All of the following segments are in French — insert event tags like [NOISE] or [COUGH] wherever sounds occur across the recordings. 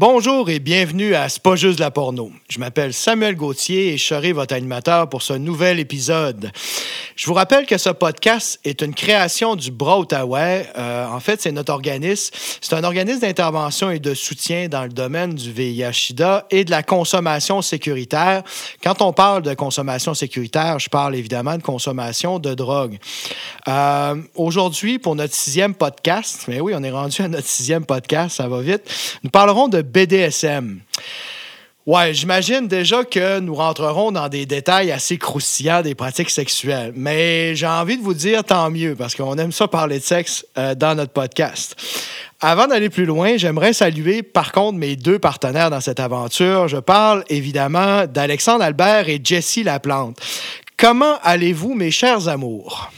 Bonjour et bienvenue à C'est pas juste la porno. Je m'appelle Samuel Gauthier et je serai votre animateur pour ce nouvel épisode. Je vous rappelle que ce podcast est une création du Bras Outaouais. Euh, en fait, c'est notre organisme. C'est un organisme d'intervention et de soutien dans le domaine du VIH-Sida et de la consommation sécuritaire. Quand on parle de consommation sécuritaire, je parle évidemment de consommation de drogue. Euh, Aujourd'hui, pour notre sixième podcast, mais oui, on est rendu à notre sixième podcast, ça va vite, nous parlerons de BDSM. Ouais, j'imagine déjà que nous rentrerons dans des détails assez croustillants des pratiques sexuelles. Mais j'ai envie de vous dire tant mieux, parce qu'on aime ça parler de sexe euh, dans notre podcast. Avant d'aller plus loin, j'aimerais saluer par contre mes deux partenaires dans cette aventure. Je parle évidemment d'Alexandre Albert et Jessie Laplante. Comment allez-vous, mes chers amours?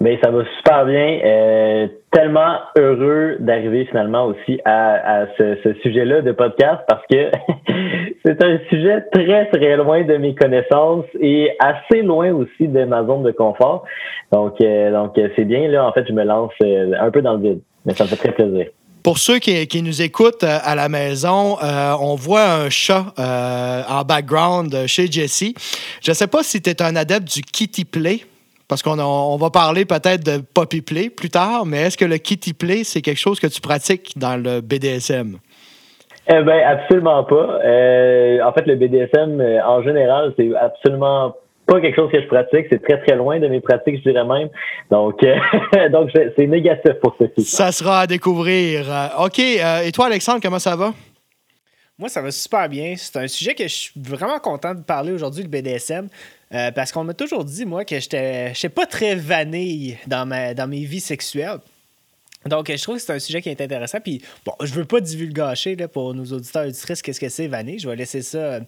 Mais ça va super bien. Euh, tellement heureux d'arriver finalement aussi à, ce, sujet-là de podcast parce que [LAUGHS] c'est un sujet très très loin de mes connaissances et assez loin aussi de ma zone de confort. Donc euh, donc c'est bien là. En fait, je me lance euh, un peu dans le vide, mais ça me fait très plaisir. Pour ceux qui, qui, nous écoutent à la maison, on voit un chat en background chez Jessie. Je ne sais pas si tu es un adepte du kitty play. Parce qu'on on va parler peut-être de poppy play plus tard, mais est-ce que le kitty play, c'est quelque chose que tu pratiques dans le BDSM? Eh bien, absolument pas. Euh, en fait, le BDSM, euh, en général, c'est absolument pas quelque chose que je pratique. C'est très, très loin de mes pratiques, je dirais même. Donc, euh, [LAUGHS] donc c'est négatif pour ceci. Ça sera à découvrir. OK. et toi, Alexandre, comment ça va? Moi, ça va super bien. C'est un sujet que je suis vraiment content de parler aujourd'hui, le BDSM. Euh, parce qu'on m'a toujours dit, moi, que j'étais pas très vanille dans, ma, dans mes vies sexuelles. Donc, je trouve que c'est un sujet qui est intéressant. Puis, bon, je veux pas divulgacher là, pour nos auditeurs et auditrices qu'est-ce que c'est vanille. Je vais laisser ça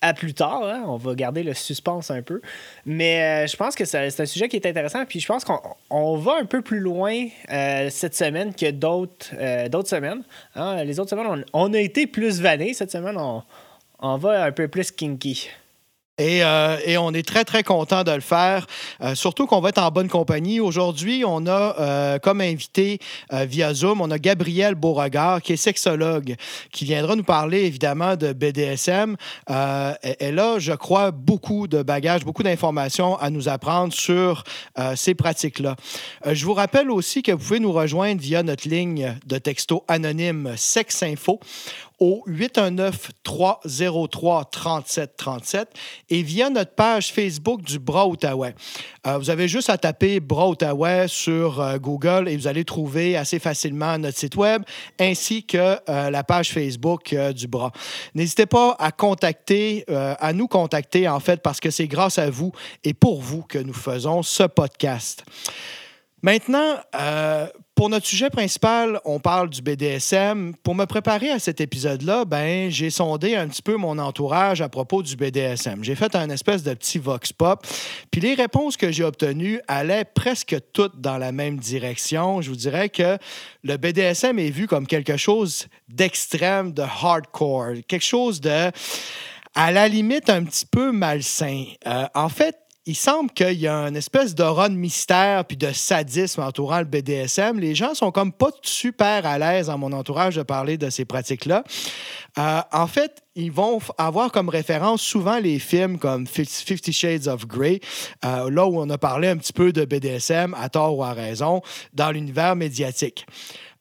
à plus tard. Hein. On va garder le suspense un peu. Mais euh, je pense que c'est un sujet qui est intéressant. Puis je pense qu'on va un peu plus loin euh, cette semaine que d'autres d'autres semaines. Hein. Les autres semaines, on, a été plus vanné. Cette semaine, on va un peu plus kinky. Et, euh, et, on est très, très content de le faire, euh, surtout qu'on va être en bonne compagnie. Aujourd'hui, on a euh, comme invité via Zoom, on a Gabrielle Beauregard, qui est sexologue, qui viendra nous parler évidemment de BDSM. elle a, je crois, beaucoup de bagages, beaucoup d'informations à nous apprendre sur ces pratiques-là. je vous rappelle aussi que vous pouvez nous rejoindre via notre ligne de texto anonyme Sexinfo au 819-303-3737 et via notre page Facebook du Bras Outaouais. Euh, vous avez juste à taper Bras Outaouais sur euh, Google et vous allez trouver assez facilement notre site web ainsi que euh, la page Facebook du Bras. N'hésitez pas à contacter, à nous contacter en fait parce que c'est grâce à vous et pour vous que nous faisons ce podcast. Maintenant, pour notre sujet principal, on parle du BDSM. Pour me préparer à cet épisode-là, ben, j'ai sondé un petit peu mon entourage à propos du BDSM. J'ai fait un espèce de petit vox pop. Puis les réponses que j'ai obtenues allaient presque toutes dans la même direction. Je vous dirais que le BDSM est vu comme quelque chose d'extrême, de hardcore, quelque chose de à la limite un petit peu malsain. Euh, en fait, il semble qu'il y a une espèce d'aura de mystère puis de sadisme entourant le BDSM. Les gens sont comme pas super à l'aise dans mon entourage de parler de ces pratiques-là. Euh, en fait, ils vont avoir comme référence souvent les films comme Fifty Shades of Grey, euh, là où on a parlé un petit peu de BDSM, à tort ou à raison, dans l'univers médiatique.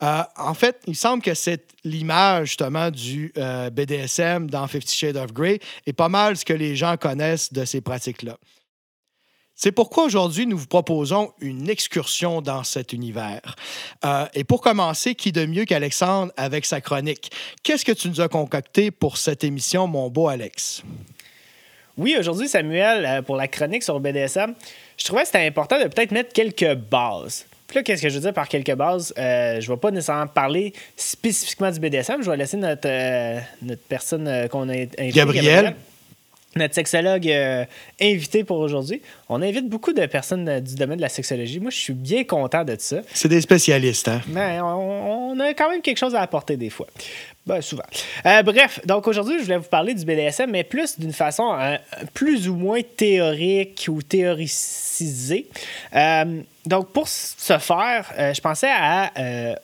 Euh, en fait, il semble que c'est l'image justement du BDSM dans Fifty Shades of Grey est pas mal ce que les gens connaissent de ces pratiques-là. C'est pourquoi aujourd'hui, nous vous proposons une excursion dans cet univers. Euh, et pour commencer, qui de mieux qu'Alexandre avec sa chronique? Qu'est-ce que tu nous as concocté pour cette émission, mon beau Alex? Oui, aujourd'hui, Samuel, euh, pour la chronique sur BDSM, je trouvais que c'était important de peut-être mettre quelques bases. Puis là, qu'est-ce que je veux dire par quelques bases? Euh, je ne vais pas nécessairement parler spécifiquement du BDSM. Je vais laisser notre, notre personne qu'on a invitée. Gabriel notre sexologue euh, invité pour aujourd'hui. On invite beaucoup de personnes euh, du domaine de la sexologie. Moi, je suis bien content de ça. C'est des spécialistes, hein? Mais on, a quand même quelque chose à apporter des fois. Ben, souvent. Euh, bref, donc aujourd'hui, je voulais vous parler du BDSM, mais plus d'une façon euh, plus ou moins théorique ou théoricisée. Euh, donc, pour ce faire, je pensais à,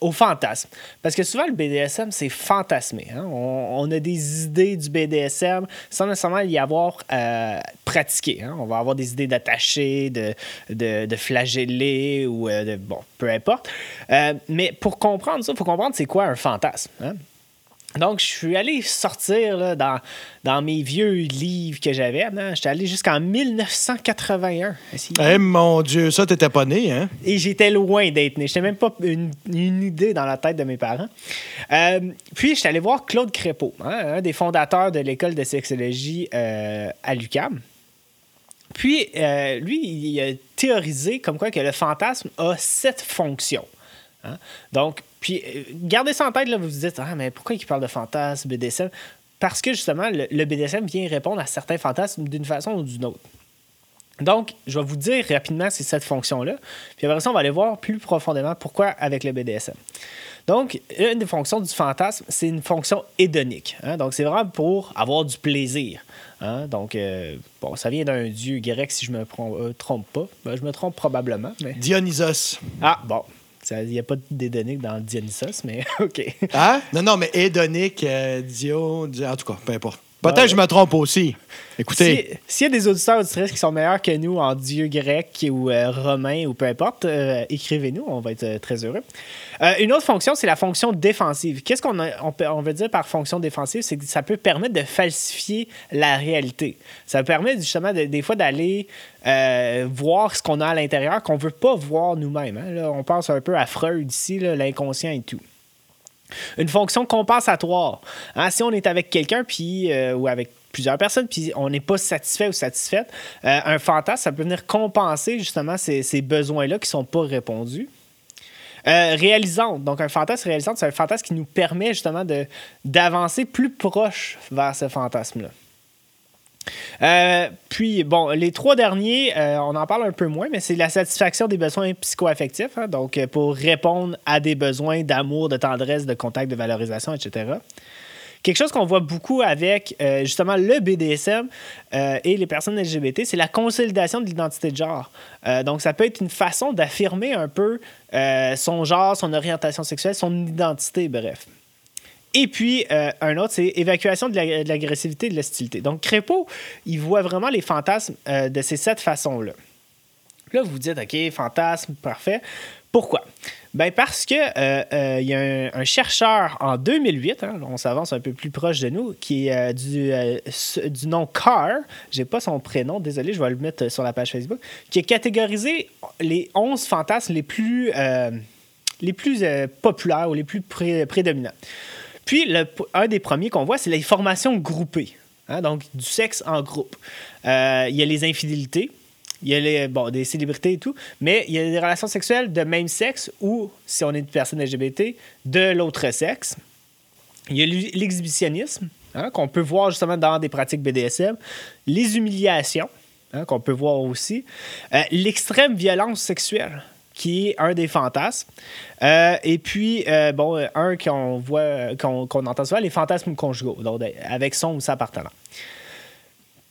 au fantasme. Parce que souvent, le BDSM, c'est fantasmé. Hein? On, a des idées du BDSM sans nécessairement y avoir pratiqué. Hein? On va avoir des idées d'attacher, de, de, de, flageller ou de. Bon, peu importe. mais pour comprendre ça, il faut comprendre c'est quoi un fantasme. Hein? Donc, je suis allé sortir dans, dans mes vieux livres que j'avais. J'étais allé jusqu'en 1981. Eh mon Dieu, ça, t'étais pas né, hein? Et j'étais loin d'être né. J'étais même pas une, idée dans la tête de mes parents. Euh, puis, j'étais allé voir Claude Crépeau, hein, un des fondateurs de l'école de sexologie euh, à l'UQAM. Puis, euh, lui, il a théorisé comme quoi que le fantasme a sept fonctions. Hein. Donc, puis, euh, gardez ça en tête, là, vous vous dites, ah, mais pourquoi il parle de fantasme, BDSM? Parce que justement, le, BDSM vient répondre à certains fantasmes d'une façon ou d'une autre. Donc, je vais vous dire rapidement c'est cette fonction-là. Puis après ça, on va aller voir plus profondément pourquoi avec le BDSM. Donc, une des fonctions du fantasme, c'est une fonction hédonique. Hein. Donc, c'est vraiment pour avoir du plaisir. Hein. Donc, euh, bon, ça vient d'un dieu grec, si je me euh, trompe pas. Ben, je me trompe probablement. Mais... Dionysos. Ah, bon, il n'y a pas d'édonique dans Dionysos, mais [LAUGHS] OK. Hein? Non, non, mais édonique, euh, Dio, en tout cas, peu importe. Peut-être que je me trompe aussi. Écoutez. S'il y a des auditeurs auditrices qui sont meilleurs que nous en dieu grec ou euh, romain ou peu importe, euh, écrivez-nous, on va être euh, très heureux. une autre fonction, c'est la fonction défensive. Qu'est-ce qu'on on, on, veut dire par fonction défensive? C'est que ça peut permettre de falsifier la réalité. Ça permet justement des fois d'aller voir ce qu'on a à l'intérieur qu'on ne veut pas voir nous-mêmes. Hein. on pense un peu à Freud ici, l'inconscient et tout. Une fonction compensatoire. Hein, si on est avec quelqu'un puis euh, ou avec plusieurs personnes, puis on n'est pas satisfait ou satisfaite, euh, un fantasme, ça peut venir compenser justement ces, besoins-là qui ne sont pas répondus. Euh, réalisante. Donc, un fantasme réalisante, c'est un fantasme qui nous permet justement d'avancer plus proche vers ce fantasme-là. Euh, puis, bon, les trois derniers, euh, on en parle un peu moins, mais c'est la satisfaction des besoins psychoaffectifs. Hein, donc, euh, pour répondre à des besoins d'amour, de tendresse, de contact, de valorisation, etc. Quelque chose qu'on voit beaucoup avec justement le BDSM et les personnes LGBT, c'est la consolidation de l'identité de genre. donc, ça peut être une façon d'affirmer un peu son genre, son orientation sexuelle, son identité, bref. Et puis, euh, un autre, c'est évacuation de l'agressivité et de l'hostilité. Donc, Crépeau, il voit vraiment les fantasmes euh, de ces sept façons-là. Là, vous vous dites, OK, fantasme, parfait. Pourquoi? Ben parce que euh, y a un, chercheur en 2008, hein, on s'avance un peu plus proche de nous, qui est du, du, nom Carr, j'ai pas son prénom, désolé, je vais le mettre sur la page Facebook, qui a catégorisé les 11 fantasmes les plus, les plus populaires ou les plus prédominants. Puis, un des premiers qu'on voit, c'est les formations groupées. Hein, donc, du sexe en groupe. Euh, il y a les infidélités, il y a les, bon, des célébrités et tout, mais il y a des relations sexuelles de même sexe ou, si on est une personne LGBT, de l'autre sexe. Il y a l'exhibitionnisme, hein, qu'on peut voir justement dans des pratiques BDSM, les humiliations, hein, qu'on peut voir aussi, euh, l'extrême violence sexuelle qui est un des fantasmes. Euh, et puis, euh, bon, un qu'on voit, qu'on entend souvent, les fantasmes conjugaux, donc avec son ou sa partenaire.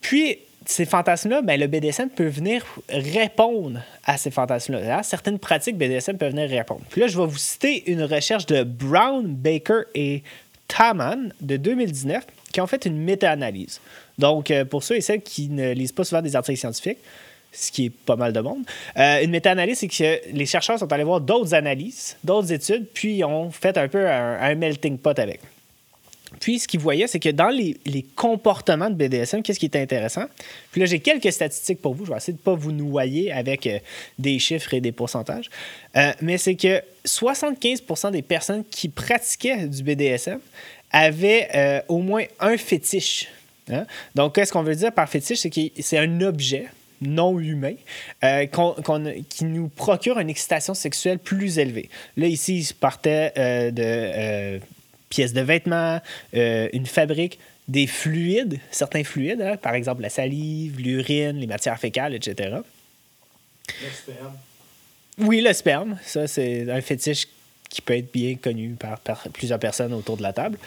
Puis, ces fantasmes-là, ben, le BDSM peut venir répondre à ces fantasmes-là. Certaines pratiques BDSM peuvent venir répondre. Puis là, je vais vous citer une recherche de Brown, Baker et Taman de 2019 qui ont fait une méta-analyse. Donc, euh, pour ceux et celles qui ne lisent pas souvent des articles scientifiques, ce qui est pas mal de monde. Euh, une méta-analyse, c'est que les chercheurs sont allés voir d'autres analyses, d'autres études, puis ont fait un peu un, melting pot avec. Puis, ce qu'ils voyaient, c'est que dans les, comportements de BDSM, qu'est-ce qui est intéressant? Puis là, j'ai quelques statistiques pour vous. Je vais essayer de ne pas vous noyer avec euh, des chiffres et des pourcentages. Euh, mais c'est que 75% des personnes qui pratiquaient du BDSM avaient au moins un fétiche. Hein? Donc, qu'est-ce qu'on veut dire par fétiche? C'est que c'est un objet non humain euh, qui nous procure une excitation sexuelle plus élevée. Là, ici, il partait euh, de euh, pièces de vêtements, une fabrique, des fluides, certains fluides, hein, par exemple la salive, l'urine, les matières fécales, etc. Le sperme. Oui, le sperme. Ça, c'est un fétiche qui peut être bien connu par, plusieurs personnes autour de la table.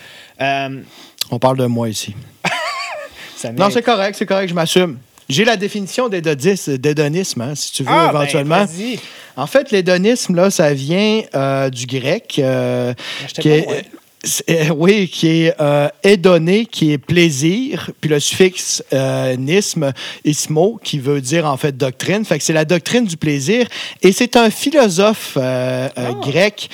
Euh, On parle de moi ici. [LAUGHS] non, c'est correct, c'est correct, je m'assume. J'ai la définition d'hédonisme, hein, si tu veux, ah, ben, éventuellement. en fait, l'hédonisme, là, ça vient euh, du grec. Euh, qui est, euh, oui, qui est euh, hédoné, qui est plaisir, puis le suffixe nisme, ismo, qui veut dire en fait doctrine. Fait que c'est la doctrine du plaisir. Et c'est un philosophe ah. grec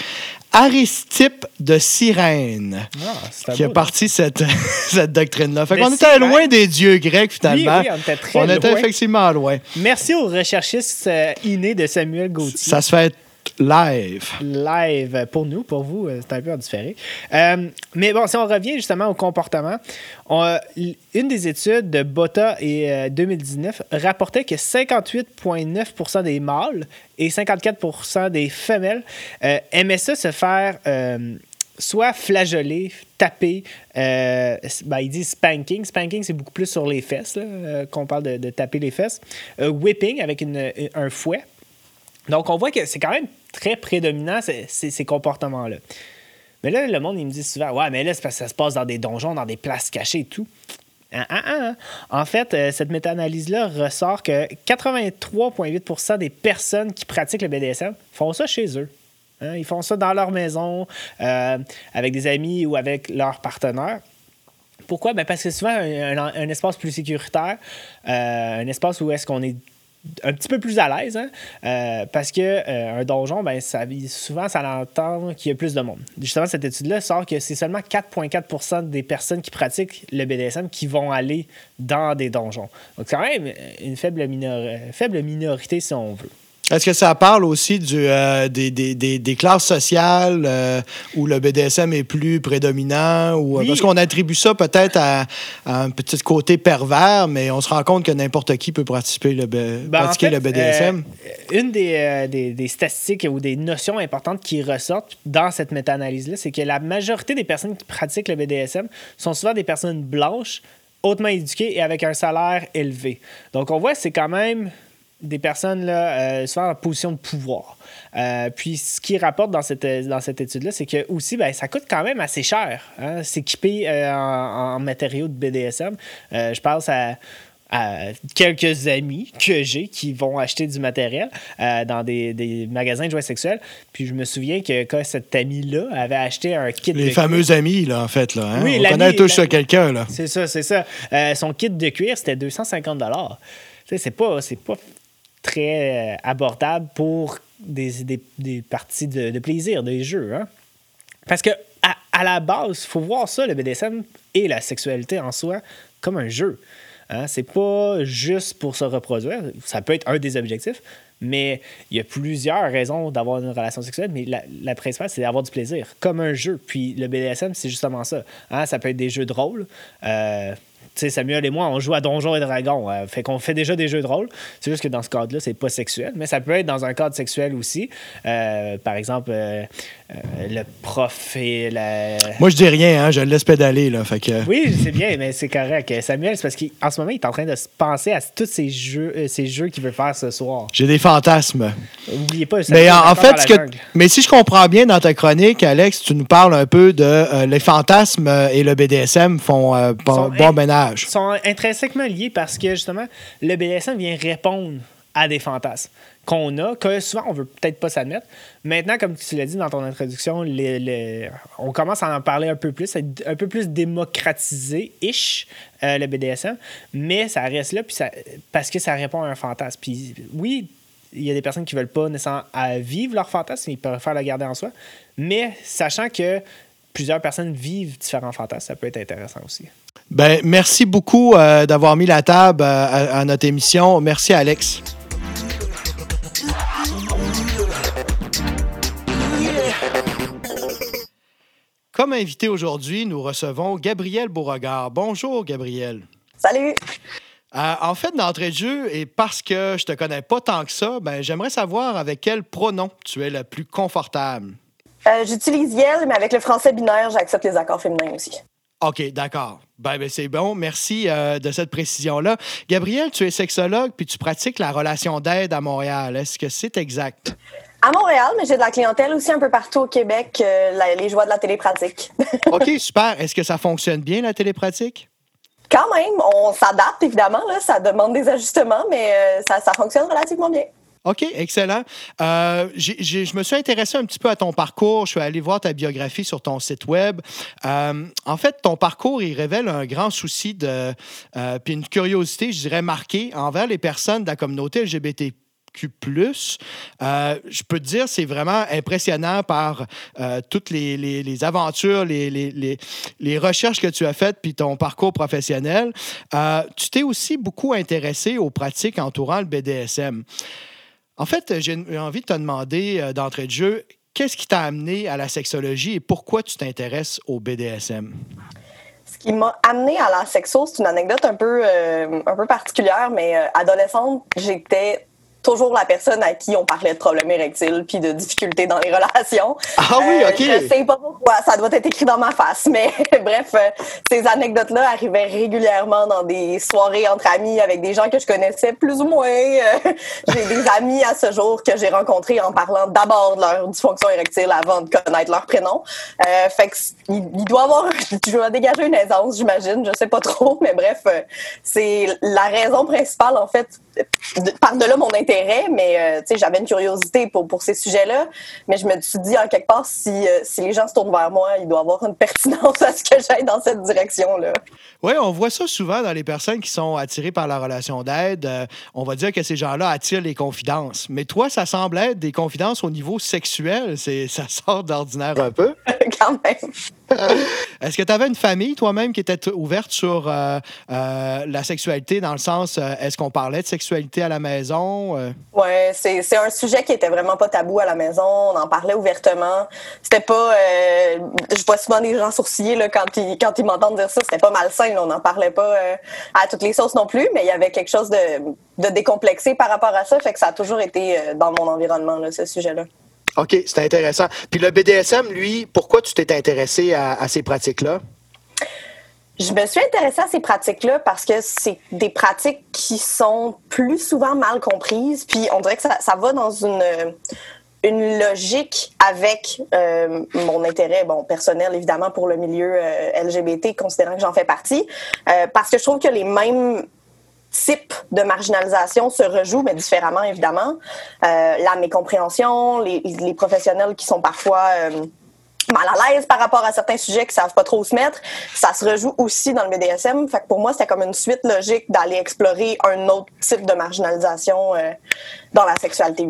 Aristippe de Cyrène ah, qui a parti cette, [LAUGHS] cette doctrine-là. Fait qu'on était loin des dieux grecs, finalement. Oui, on était très On était effectivement loin. Merci aux recherchistes euh, innés de Samuel Gauthier. Ça se fait live. Live pour nous, pour vous, euh, c'est un peu différé. Euh, mais bon, si on revient justement au comportement, une des études de Botta et 2019 rapportait que 58,9% des mâles et 54% des femelles aimaient ça se faire soit flageoler, taper. Euh, ben, ils disent spanking. Spanking, c'est beaucoup plus sur les fesses qu'on parle de, taper les fesses. whipping avec un fouet. Donc, on voit que c'est quand même très prédominant, ces, comportements-là. Mais là, le monde, il me dit souvent Ouais, mais là, ça se passe dans des donjons, dans des places cachées et tout. Ah, ah, ah. En fait, euh, cette méta-analyse-là ressort que 83,8% des personnes qui pratiquent le BDSM font ça chez eux. Hein. Ils font ça dans leur maison, euh, avec des amis ou avec leurs partenaires. Pourquoi? Ben parce que souvent, un, un, espace plus sécuritaire, euh, un espace où est-ce qu'on est un petit peu plus à l'aise, hein? Euh, parce que euh, un donjon, ben, ça, souvent, ça l'entend qu'il y a plus de monde. Justement, cette étude-là sort que c'est seulement 4,4% des personnes qui pratiquent le BDSM qui vont aller dans des donjons. Donc, quand même une faible minorité, si on veut. Est-ce que ça parle aussi du, euh, des, des, des, classes sociales euh, où le BDSM est plus prédominant? Ou, euh, Parce qu'on attribue ça peut-être à, un petit côté pervers, mais on se rend compte que n'importe qui peut participer le, ben, pratiquer le BDSM. une des, des, statistiques ou des notions importantes qui ressortent dans cette méta-analyse-là, c'est que la majorité des personnes qui pratiquent le BDSM sont souvent des personnes blanches, hautement éduquées et avec un salaire élevé. Donc on voit c'est quand même des personnes là, euh, souvent en position de pouvoir. Euh, puis ce qui rapporte dans cette, dans cette étude-là, c'est que aussi, ben, ça coûte quand même assez cher hein, s'équiper euh, en, matériaux de BDSM. je pense à, quelques amis que j'ai qui vont acheter du matériel dans des, magasins de jouets sexuels. Puis je me souviens que quand cet ami-là avait acheté un kit Les fameux amis, là, en fait. Là, hein? Oui, On connaît tous quelqu'un. là. C'est ça, c'est ça. son kit de cuir, c'était 250 c'est pas, c'est pas très euh, abordable pour des, des, parties de, plaisir, des jeux. Hein? Parce que à, la base, il faut voir ça, le BDSM et la sexualité en soi, comme un jeu. Hein? C'est pas juste pour se reproduire. Ça peut être un des objectifs, mais il y a plusieurs raisons d'avoir une relation sexuelle, mais la, principale, c'est d'avoir du plaisir, comme un jeu. Puis le BDSM, c'est justement ça. Hein? Ça peut être des jeux de rôle. Euh, sais, Samuel et moi, on joue à Donjons et Dragons. Euh, fait qu'on fait déjà des jeux de rôle. C'est juste que dans ce cadre-là, c'est pas sexuel, mais ça peut être dans un cadre sexuel aussi. Euh, par exemple, euh, le prof et la. Moi, je dis rien, hein, je le laisse pédaler. Là, fait que... Oui, c'est bien, mais c'est correct. Samuel, c'est parce qu'en ce moment, il est en train de penser à tous ces jeux, ces jeux qu'il veut faire ce soir. J'ai des fantasmes. Oubliez pas, mais en, fait, ce que... mais si je comprends bien dans ta chronique, Alex, tu nous parles un peu de les fantasmes et le BDSM font bon, bon ménage sont intrinsèquement liés parce que justement, le BDSM vient répondre à des fantasmes qu'on a, que souvent on veut peut-être pas s'admettre. Maintenant, comme tu l'as dit dans ton introduction, on commence à en parler un peu plus, un peu plus démocratisé-ish, euh, le BDSM, mais ça reste là puis ça, parce que ça répond à un fantasme. Puis oui, il y a des personnes qui veulent pas nécessairement vivre leur fantasme, ils préfèrent le garder en soi, mais sachant que plusieurs personnes vivent différents fantasmes, ça peut être intéressant aussi. Ben, merci beaucoup euh, d'avoir mis la table euh, à, notre émission. Merci, Alex. Comme invité aujourd'hui, nous recevons Gabriel Beauregard. Bonjour, Gabriel. Salut. Euh, en fait, d'entrée de jeu, et parce que je te connais pas tant que ça, ben, j'aimerais savoir avec quel pronom tu es le plus confortable. J'utilise Yel, mais avec le français binaire, j'accepte les accords féminins aussi. OK, d'accord. Ben, ben c'est bon. Merci euh, de cette précision-là. Gabriel, tu es sexologue puis tu pratiques la relation d'aide à Montréal. Est-ce que c'est exact? À Montréal, mais j'ai de la clientèle aussi un peu partout au Québec, euh, la- les joies de la télépratique. [LAUGHS] OK, super. Est-ce que ça fonctionne bien, la télépratique? Quand même, on s'adapte évidemment, là, ça demande des ajustements, mais euh, ça, ça fonctionne relativement bien. OK, excellent. Euh, je me suis intéressé un petit peu à ton parcours. Je suis allé voir ta biographie sur ton site web. Euh, en fait, ton parcours, il révèle un grand souci de, euh, puis une curiosité, je dirais, marquée envers les personnes de la communauté LGBTQ+. Euh, je peux te dire, c'est vraiment impressionnant par euh, toutes les, aventures, les, recherches que tu as faites, puis ton parcours professionnel. Euh, tu t'es aussi beaucoup intéressé aux pratiques entourant le BDSM. En fait, j'ai envie de te demander d'entrée de jeu, qu'est-ce qui t'a amené à la sexologie et pourquoi tu t'intéresses au BDSM? Ce qui m'a amené à la sexo, c'est une anecdote un peu, un peu particulière, mais adolescente, j'étais toujours la personne à qui on parlait de problèmes érectiles puis de difficultés dans les relations. Ah oui, Euh, OK. Je sais pas pourquoi, ça doit être écrit dans ma face, mais [LAUGHS] bref, euh, ces anecdotes-là arrivaient régulièrement dans des soirées entre amis avec des gens que je connaissais plus ou moins. Euh, [LAUGHS] j'ai des amis à ce jour que j'ai rencontrés en parlant d'abord de leur dysfonction érectile avant de connaître leur prénom. Fait que il, il doit avoir, tu [LAUGHS] dois dégager une aisance, j'imagine, je sais pas trop, mais bref, c'est la raison principale en fait. De- Par de là mon intérêt, mais euh, j'avais une curiosité pour pour ces sujets-là, mais je me suis dit en quelque part si euh, si les gens se tournent vers moi, il doit y avoir une [LAUGHS] pertinence à ce que j'aille dans cette direction-là. Oui, on voit ça souvent dans les personnes qui sont attirées par la relation d'aide. Euh, on va dire que ces gens-là attirent les confidences. Mais toi, ça semble être des confidences au niveau sexuel. C'est, ça sort d'ordinaire un peu. [LAUGHS] Quand même. [LAUGHS] Est-ce que tu avais une famille toi-même qui était ouverte sur euh, la sexualité dans le sens, est-ce qu'on parlait de sexualité à la maison? Euh, Ouais, c'est c'est un sujet qui était vraiment pas tabou à la maison. On en parlait ouvertement. C'était pas. euh, je vois souvent des gens sourciller là, quand ils quand ils m'entendent dire ça. C'était pas malsain. là. On n'en parlait pas euh, à toutes les sauces non plus, mais il y avait quelque chose de, de décomplexé par rapport à ça. Fait que ça a toujours été euh, dans mon environnement là, ce sujet-là. OK, c'est intéressant. Puis le BDSM, lui, pourquoi tu t'es intéressé à, à ces pratiques-là? Je me suis intéressée à ces pratiques-là parce que c'est des pratiques qui sont plus souvent mal comprises. Puis on dirait que ça, ça va dans une, une logique avec euh, mon intérêt bon, personnel, évidemment, pour le milieu euh, LGBT, considérant que j'en fais partie. Euh, parce que je trouve que les mêmes types de marginalisation se rejouent, mais différemment, évidemment. Euh, la mécompréhension, les, les professionnels qui sont parfois... mal à l'aise par rapport à certains sujets qui savent pas trop se mettre. Ça se rejoue aussi dans le BDSM. Fait que pour moi, c'était comme une suite logique d'aller explorer un autre type de marginalisation euh, dans la sexualité.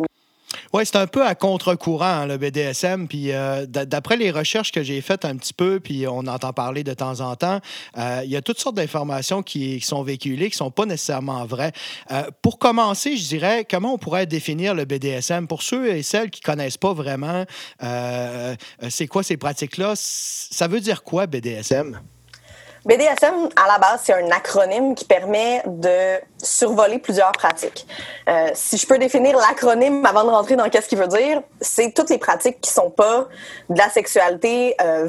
Oui, c'est un peu à contre-courant, le BDSM. Puis euh, d'après les recherches que j'ai faites un petit peu, puis on entend parler de temps en temps, euh, il y a toutes sortes d'informations qui, qui sont véhiculées, qui ne sont pas nécessairement vraies. Euh, pour commencer, je dirais, comment on pourrait définir le BDSM? Pour ceux et celles qui ne connaissent pas vraiment, c'est quoi ces pratiques-là? Ça veut dire quoi, BDSM? BDSM, à la base, c'est un acronyme qui permet de survoler plusieurs pratiques. Euh, si je peux définir l'acronyme avant de rentrer dans qu'est-ce qu'il veut dire, c'est toutes les pratiques qui sont pas de la sexualité euh.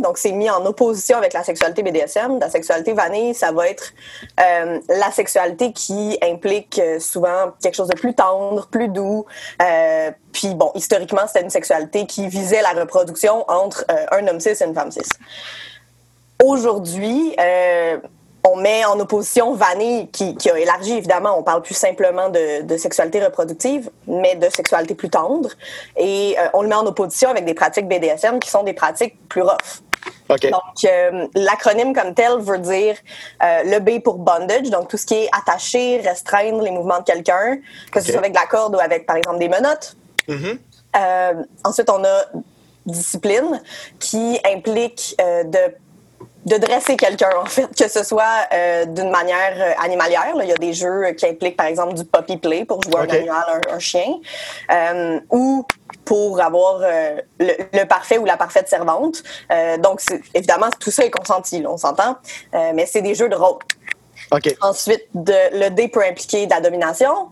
Donc, c'est mis en opposition avec la sexualité BDSM. La sexualité vanille, ça va être euh, la sexualité qui implique euh, souvent quelque chose de plus tendre, plus doux. Euh, puis, bon, historiquement, c'était une sexualité qui visait la reproduction entre euh, un homme cis et une femme cis. Aujourd'hui, euh, on met en opposition vanille, qui, qui, a élargi, évidemment, on parle plus simplement de, de, sexualité reproductive, mais de sexualité plus tendre. Et euh, on le met en opposition avec des pratiques BDSM qui sont des pratiques plus rough. Okay. Donc, euh, l'acronyme comme tel veut dire euh, le B pour bondage, donc tout ce qui est attacher, restreindre les mouvements de quelqu'un, que ce soit avec de la corde ou avec, par exemple, des menottes. Mm -hmm. ensuite, on a discipline qui implique de de dresser quelqu'un, en fait, que ce soit euh, d'une manière euh, animalière. Là. Il y a des jeux qui impliquent, par exemple, du puppy play pour jouer okay. un animal, un, un chien, euh, ou pour avoir euh, le, le, parfait ou la parfaite servante. Euh, donc, évidemment, tout ça est consenti, là, on s'entend, euh, mais c'est des jeux de rôle. Okay. Ensuite, de, le dé peut impliquer de la domination,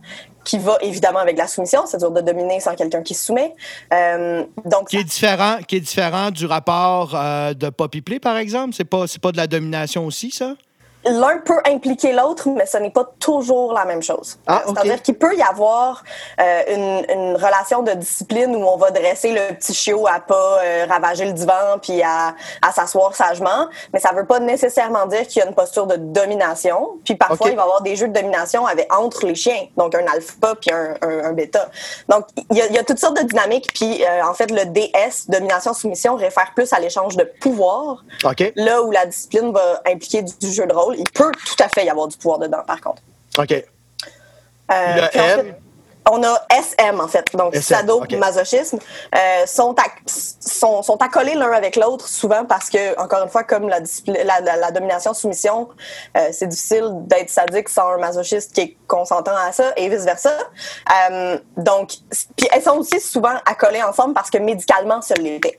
qui va évidemment avec la soumission, c'est-à-dire de dominer sans quelqu'un qui se soumet. Euh, donc qui est différent, qui est différent du rapport euh, de Poppy Play, par exemple? C'est pas, c'est pas de la domination aussi, ça? L'un peut impliquer l'autre, mais ce n'est pas toujours la même chose. Ah, C'est-à-dire qu'il peut y avoir euh, une, une, relation de discipline où on va dresser le petit chiot à pas euh, ravager le divan puis à, à s'asseoir sagement, mais ça veut pas nécessairement dire qu'il y a une posture de domination. Puis parfois, il va y avoir des jeux de domination avec, entre les chiens, donc un alpha puis un, un, un bêta. Donc, il y, a, il y, a, toutes sortes de dynamiques. Puis, euh, en fait, le DS, domination-soumission, réfère plus à l'échange de pouvoir. Okay. Là où la discipline va impliquer du, du jeu de rôle il peut tout à fait y avoir du pouvoir dedans, par contre. OK. Euh, le M. Ensuite, on a SM, en fait, donc sado-masochisme, okay. euh, sont, sont, sont, accolés l'un avec l'autre souvent parce que, encore une fois, comme la, la, la, la domination-soumission, euh, c'est difficile d'être sadique sans un masochiste qui est consentant à ça et vice-versa. Euh, donc, puis elles sont aussi souvent accolées ensemble parce que médicalement, ça l'était.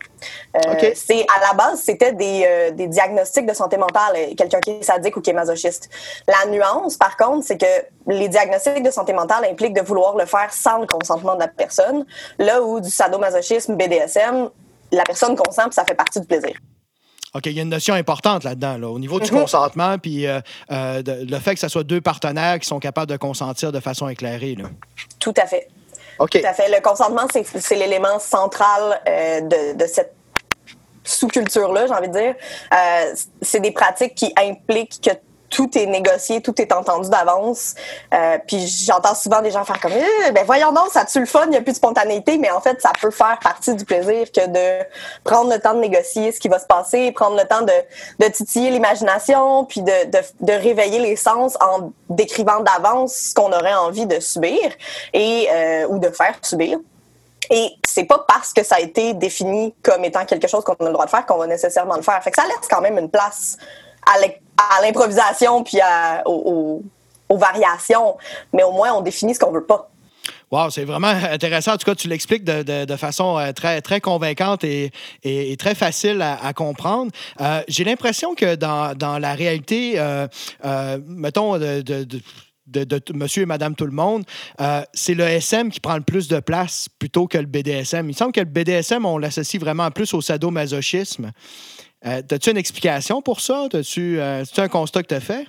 Euh, okay. C'est à la base, c'était des, euh, des diagnostics de santé mentale, quelqu'un qui est sadique ou qui est masochiste. La nuance, par contre, c'est que les diagnostics de santé mentale impliquent de vouloir le faire sans le consentement de la personne, là où du sadomasochisme, BDSM, la personne consent puis ça fait partie du plaisir. OK, il y a une notion importante là-dedans, là, au niveau du mm -hmm. consentement, puis euh, euh, le fait que ce soit deux partenaires qui sont capables de consentir de façon éclairée. Là. Tout à fait. OK. Tout à fait. Le consentement, c'est l'élément central euh, de, de, cette sous-culture-là, j'ai envie de dire. Euh, c'est des pratiques qui impliquent que tout est négocié, tout est entendu d'avance. Euh, puis j'entends souvent des gens faire comme eh, ben voyons donc, ça tue le fun, il n'y a plus de spontanéité, mais en fait, ça peut faire partie du plaisir que de prendre le temps de négocier ce qui va se passer, prendre le temps de, titiller l'imagination, puis de, de, de, réveiller les sens en décrivant d'avance ce qu'on aurait envie de subir et euh, ou de faire subir. Et c'est pas parce que ça a été défini comme étant quelque chose qu'on a le droit de faire qu'on va nécessairement le faire. Fait que ça laisse quand même une place à l'improvisation puis à, aux, variations, mais au moins on définit ce qu'on veut pas. Wow, c'est vraiment intéressant. En tout cas, tu l'expliques de, façon très, très convaincante et, très facile à, à comprendre. Euh, J'ai l'impression que dans, la réalité, euh, euh, mettons, de, de monsieur et madame tout le monde, euh, c'est le SM qui prend le plus de place plutôt que le BDSM. Il semble que le BDSM, on l'associe vraiment plus au sadomasochisme. Euh, As-tu une explication pour ça? As-tu euh, un constat que tu as fait?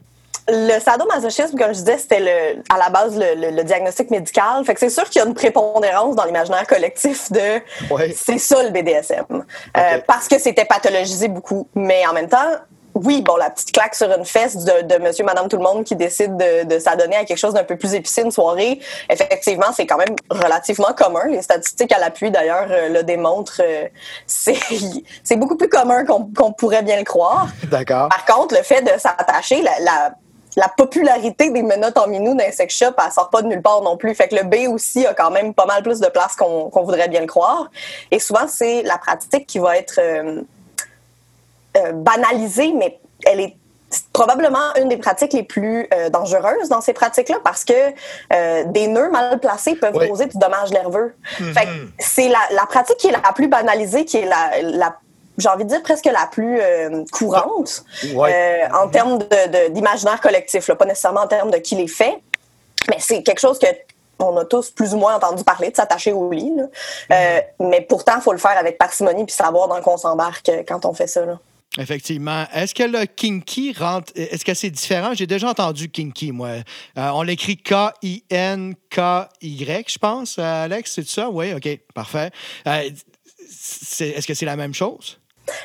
Le sadomasochisme, comme je disais, c'était le, à la base le, le, le diagnostic médical. Fait que c'est sûr qu'il y a une prépondérance dans l'imaginaire collectif de ouais. c'est ça le BDSM. Okay. Euh, parce que c'était pathologisé beaucoup. Mais en même temps, oui, bon, la petite claque sur une fesse de, de monsieur, madame, tout le monde qui décide de, de s'adonner à quelque chose d'un peu plus épicé une soirée, effectivement, c'est quand même relativement commun. Les statistiques à l'appui, d'ailleurs, euh, le démontrent. Euh, [LAUGHS] c'est beaucoup plus commun qu'on qu pourrait bien le croire. D'accord. Par contre, le fait de s'attacher, la, la la popularité des menottes en minou d'un sex shop, elle sort pas de nulle part non plus. Fait que le B aussi a quand même pas mal plus de place qu'on qu voudrait bien le croire. Et souvent, c'est la pratique qui va être euh, euh, banalisée, mais elle est probablement une des pratiques les plus euh, dangereuses dans ces pratiques-là parce que euh, des nœuds mal placés peuvent Oui. causer du dommage nerveux. Mhm. Que c'est la, la pratique qui est la plus banalisée, qui est la, la j'ai envie de dire presque la plus euh, courante Ouais. en termes de- de- d'imaginaire collectif, là, pas nécessairement en termes de qui les fait, mais c'est quelque chose que on a tous plus ou moins entendu parler de s'attacher au lit. là. Euh, mais pourtant, il faut le faire avec parcimonie puis savoir dans quoi on s'embarque quand on fait ça. Là. Effectivement. Est-ce que le kinky rentre. Est-ce que c'est différent? J'ai déjà entendu kinky, moi. Euh, on l'écrit K-I-N-K-Y, je pense, euh, Alex, c'est ça? Oui, OK, parfait. Euh, Est-ce que c'est la même chose?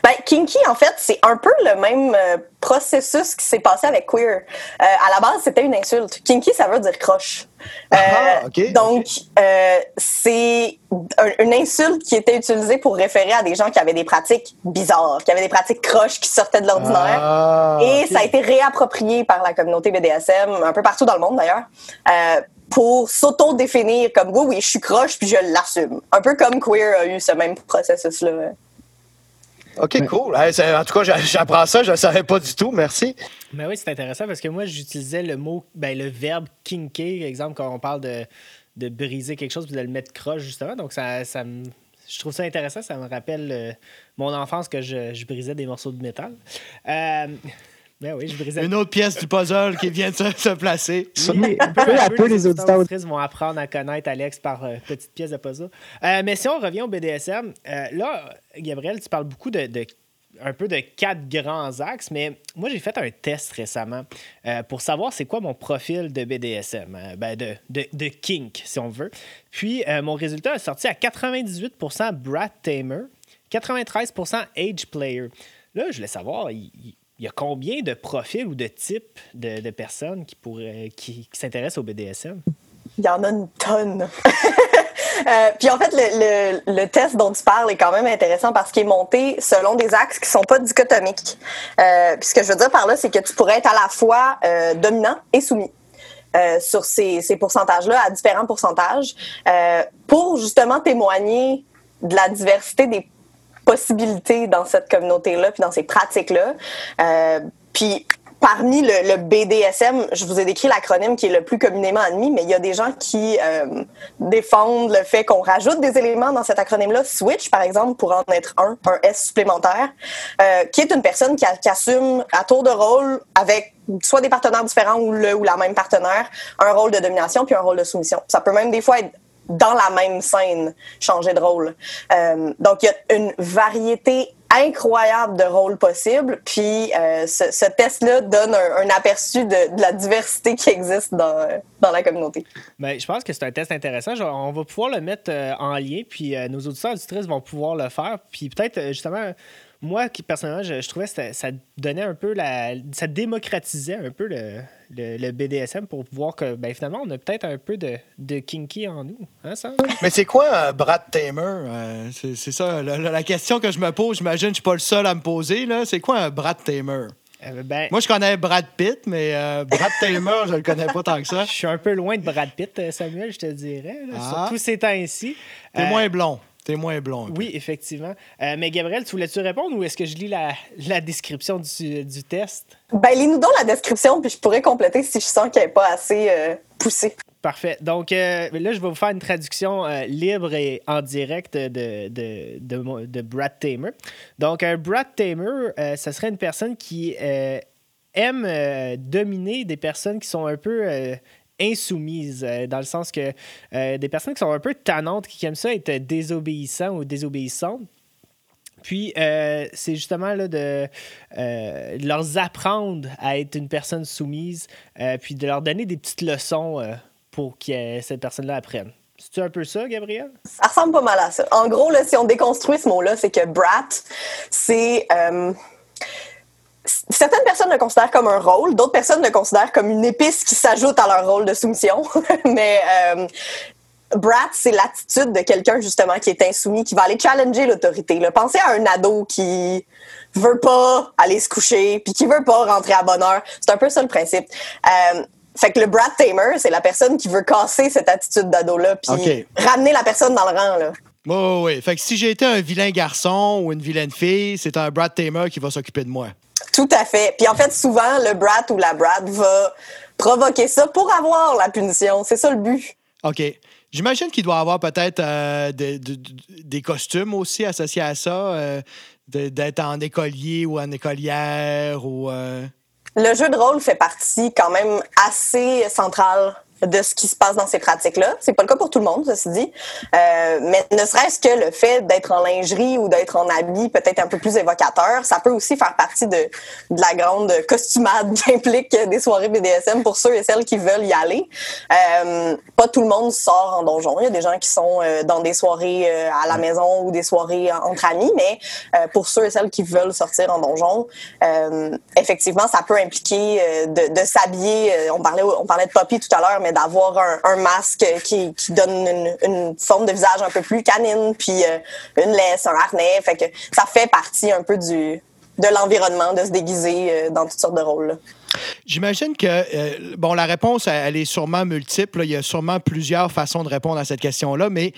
Ben, kinky, en fait, c'est un peu le même euh, processus qui s'est passé avec queer. Euh, à la base, c'était une insulte. Kinky, ça veut dire croche. Euh, Ah, ok, donc, euh, c'est un- une insulte qui était utilisée pour référer à des gens qui avaient des pratiques bizarres, qui avaient des pratiques croches qui sortaient de l'ordinaire. Ah, Et ça a été réapproprié par la communauté BDSM, un peu partout dans le monde d'ailleurs, euh, pour s'auto-définir comme oui, oui, je suis croche puis je l'assume. Un peu comme queer a eu ce même processus-là. OK, cool. Hey, en tout cas, j'a- j'apprends ça, je ne savais pas du tout. Merci. Mais oui, c'est intéressant parce que moi, j'utilisais le mot, ben, le verbe kinker, exemple, quand on parle de, de briser quelque chose puis de le mettre croche, justement. Donc, ça, ça me- je trouve ça intéressant. Ça me rappelle euh, mon enfance que je, je brisais des morceaux de métal. Euh, ben oui, je brisais. Une autre pièce du puzzle qui vient de se, se placer. [LAUGHS] Oui, peu à peu, les auditeurs- auditrices vont apprendre à connaître Alex par euh, petites pièces de puzzle. Euh, mais si on revient au BDSM, euh, là, Gabriel, tu parles beaucoup de, de un peu de quatre grands axes, mais moi, j'ai fait un test récemment euh, pour savoir c'est quoi mon profil de BDSM, euh, ben de, de, kink, si on veut. Puis, euh, mon résultat est sorti à 98% Brat Tamer, 93% Age Player. Là, je voulais savoir, il, y a combien de profils ou de types de, personnes qui, pourraient, qui s'intéressent au BDSM? Il y en a une tonne. [LAUGHS] Euh, puis en fait, le, test dont tu parles est quand même intéressant parce qu'il est monté selon des axes qui sont pas dichotomiques. Euh, puis ce que je veux dire par là, c'est que tu pourrais être à la fois euh, dominant et soumis. Sur ces, ces pourcentages-là, à différents pourcentages, pour justement témoigner de la diversité des possibilités dans cette communauté-là, puis dans ces pratiques-là. Euh, puis parmi le, BDSM, je vous ai décrit l'acronyme qui est le plus communément admis, mais il y a des gens qui euh, défendent le fait qu'on rajoute des éléments dans cet acronyme-là. Switch, par exemple, pour en être un, un S supplémentaire, euh, qui est une personne qui, assume à tour de rôle avec soit des partenaires différents ou le ou la même partenaire, un rôle de domination puis un rôle de soumission. Ça peut même des fois être dans la même scène changer de rôle. Euh, donc, il y a une variété incroyable de rôles possibles. Puis euh, ce, test-là donne un, aperçu de, la diversité qui existe dans, dans la communauté. Bien, je pense que c'est un test intéressant. on va pouvoir le mettre euh, en lien, puis nos auditeurs et auditrices vont pouvoir le faire. Puis peut-être, justement, moi, qui, personnellement, je, trouvais que ça donnait un peu la. Ça démocratisait un peu le, le, BDSM pour voir que ben, finalement, on a peut-être un peu de, de, kinky en nous. Hein, ça? Mais c'est quoi un Brad Tamer? Euh, c'est ça, la, question que je me pose. J'imagine que je suis pas le seul à me poser. C'est quoi un Brad Tamer? Euh, ben, Moi, je connais Brad Pitt, mais euh, Brad Tamer, je le connais pas tant que ça. Je suis un peu loin de Brad Pitt, Samuel, je te dirais, ah. surtout ces temps-ci. T'es moins blond. T'es moins blond. Oui, effectivement. Euh, mais Gabriel, tu voulais-tu répondre ou est-ce que je lis la, la description du, du, test? Ben, lis-nous donc la description, puis je pourrais compléter si je sens qu'elle n'est pas assez euh, poussée. Parfait. Donc euh, là, je vais vous faire une traduction libre et en direct de, de, de, de Brad Tamer. Donc, un Brad Tamer, ce serait une personne qui aime dominer des personnes qui sont un peu insoumises, euh, dans le sens que euh, des personnes qui sont un peu tannantes, qui aiment ça être désobéissants ou désobéissantes. Puis, euh, c'est justement là, de, leur apprendre à être une personne soumise, puis de leur donner des petites leçons pour que cette personne-là apprenne. C'est un peu ça, Gabriel? Ça ressemble pas mal à ça. En gros, si on déconstruit ce mot-là, c'est que brat, c'est certaines personnes le considèrent comme un rôle, d'autres personnes le considèrent comme une épice qui s'ajoute à leur rôle de soumission. [LAUGHS] Mais euh, brat, c'est l'attitude de quelqu'un justement qui est insoumis, qui va aller challenger l'autorité. Pensez à un ado qui veut pas aller se coucher, puis qui veut pas rentrer à bonne heure. C'est un peu ça le principe. Euh, fait que le brat tamer, c'est la personne qui veut casser cette attitude d'ado-là, puis ramener la personne dans le rang. Là. Oh, oui. Fait que si j'ai été un vilain garçon ou une vilaine fille, c'est un brat tamer qui va s'occuper de moi. Tout à fait. Puis en fait, souvent, le brat ou la brat va provoquer ça pour avoir la punition. C'est ça le but. OK. J'imagine qu'il doit avoir peut-être euh, des costumes aussi associés à ça, euh, d'être en écolier ou en écolière ou. Euh. Le jeu de rôle fait partie quand même assez centrale de ce qui se passe dans ces pratiques-là. C'est pas le cas pour tout le monde, ceci dit. Euh, mais ne serait-ce que le fait d'être en lingerie ou d'être en habit peut-être un peu plus évocateur, ça peut aussi faire partie de, de la grande costumade [LAUGHS] qui implique des soirées BDSM pour ceux et celles qui veulent y aller. Euh, pas tout le monde sort en donjon. Il y a des gens qui sont euh, dans des soirées euh, à la maison ou des soirées entre amis, mais euh, pour ceux et celles qui veulent sortir en donjon, effectivement, ça peut impliquer de, de s'habiller. On parlait, on parlait de Poppy tout à l'heure, d'avoir un, masque qui, donne une, forme de visage un peu plus canine, puis euh, une laisse, un harnais. Fait que ça fait partie un peu du, de l'environnement de se déguiser euh, dans toutes sortes de rôles. J'imagine que, euh, bon, la réponse, elle est sûrement multiple. Il y a sûrement plusieurs façons de répondre à cette question-là, mais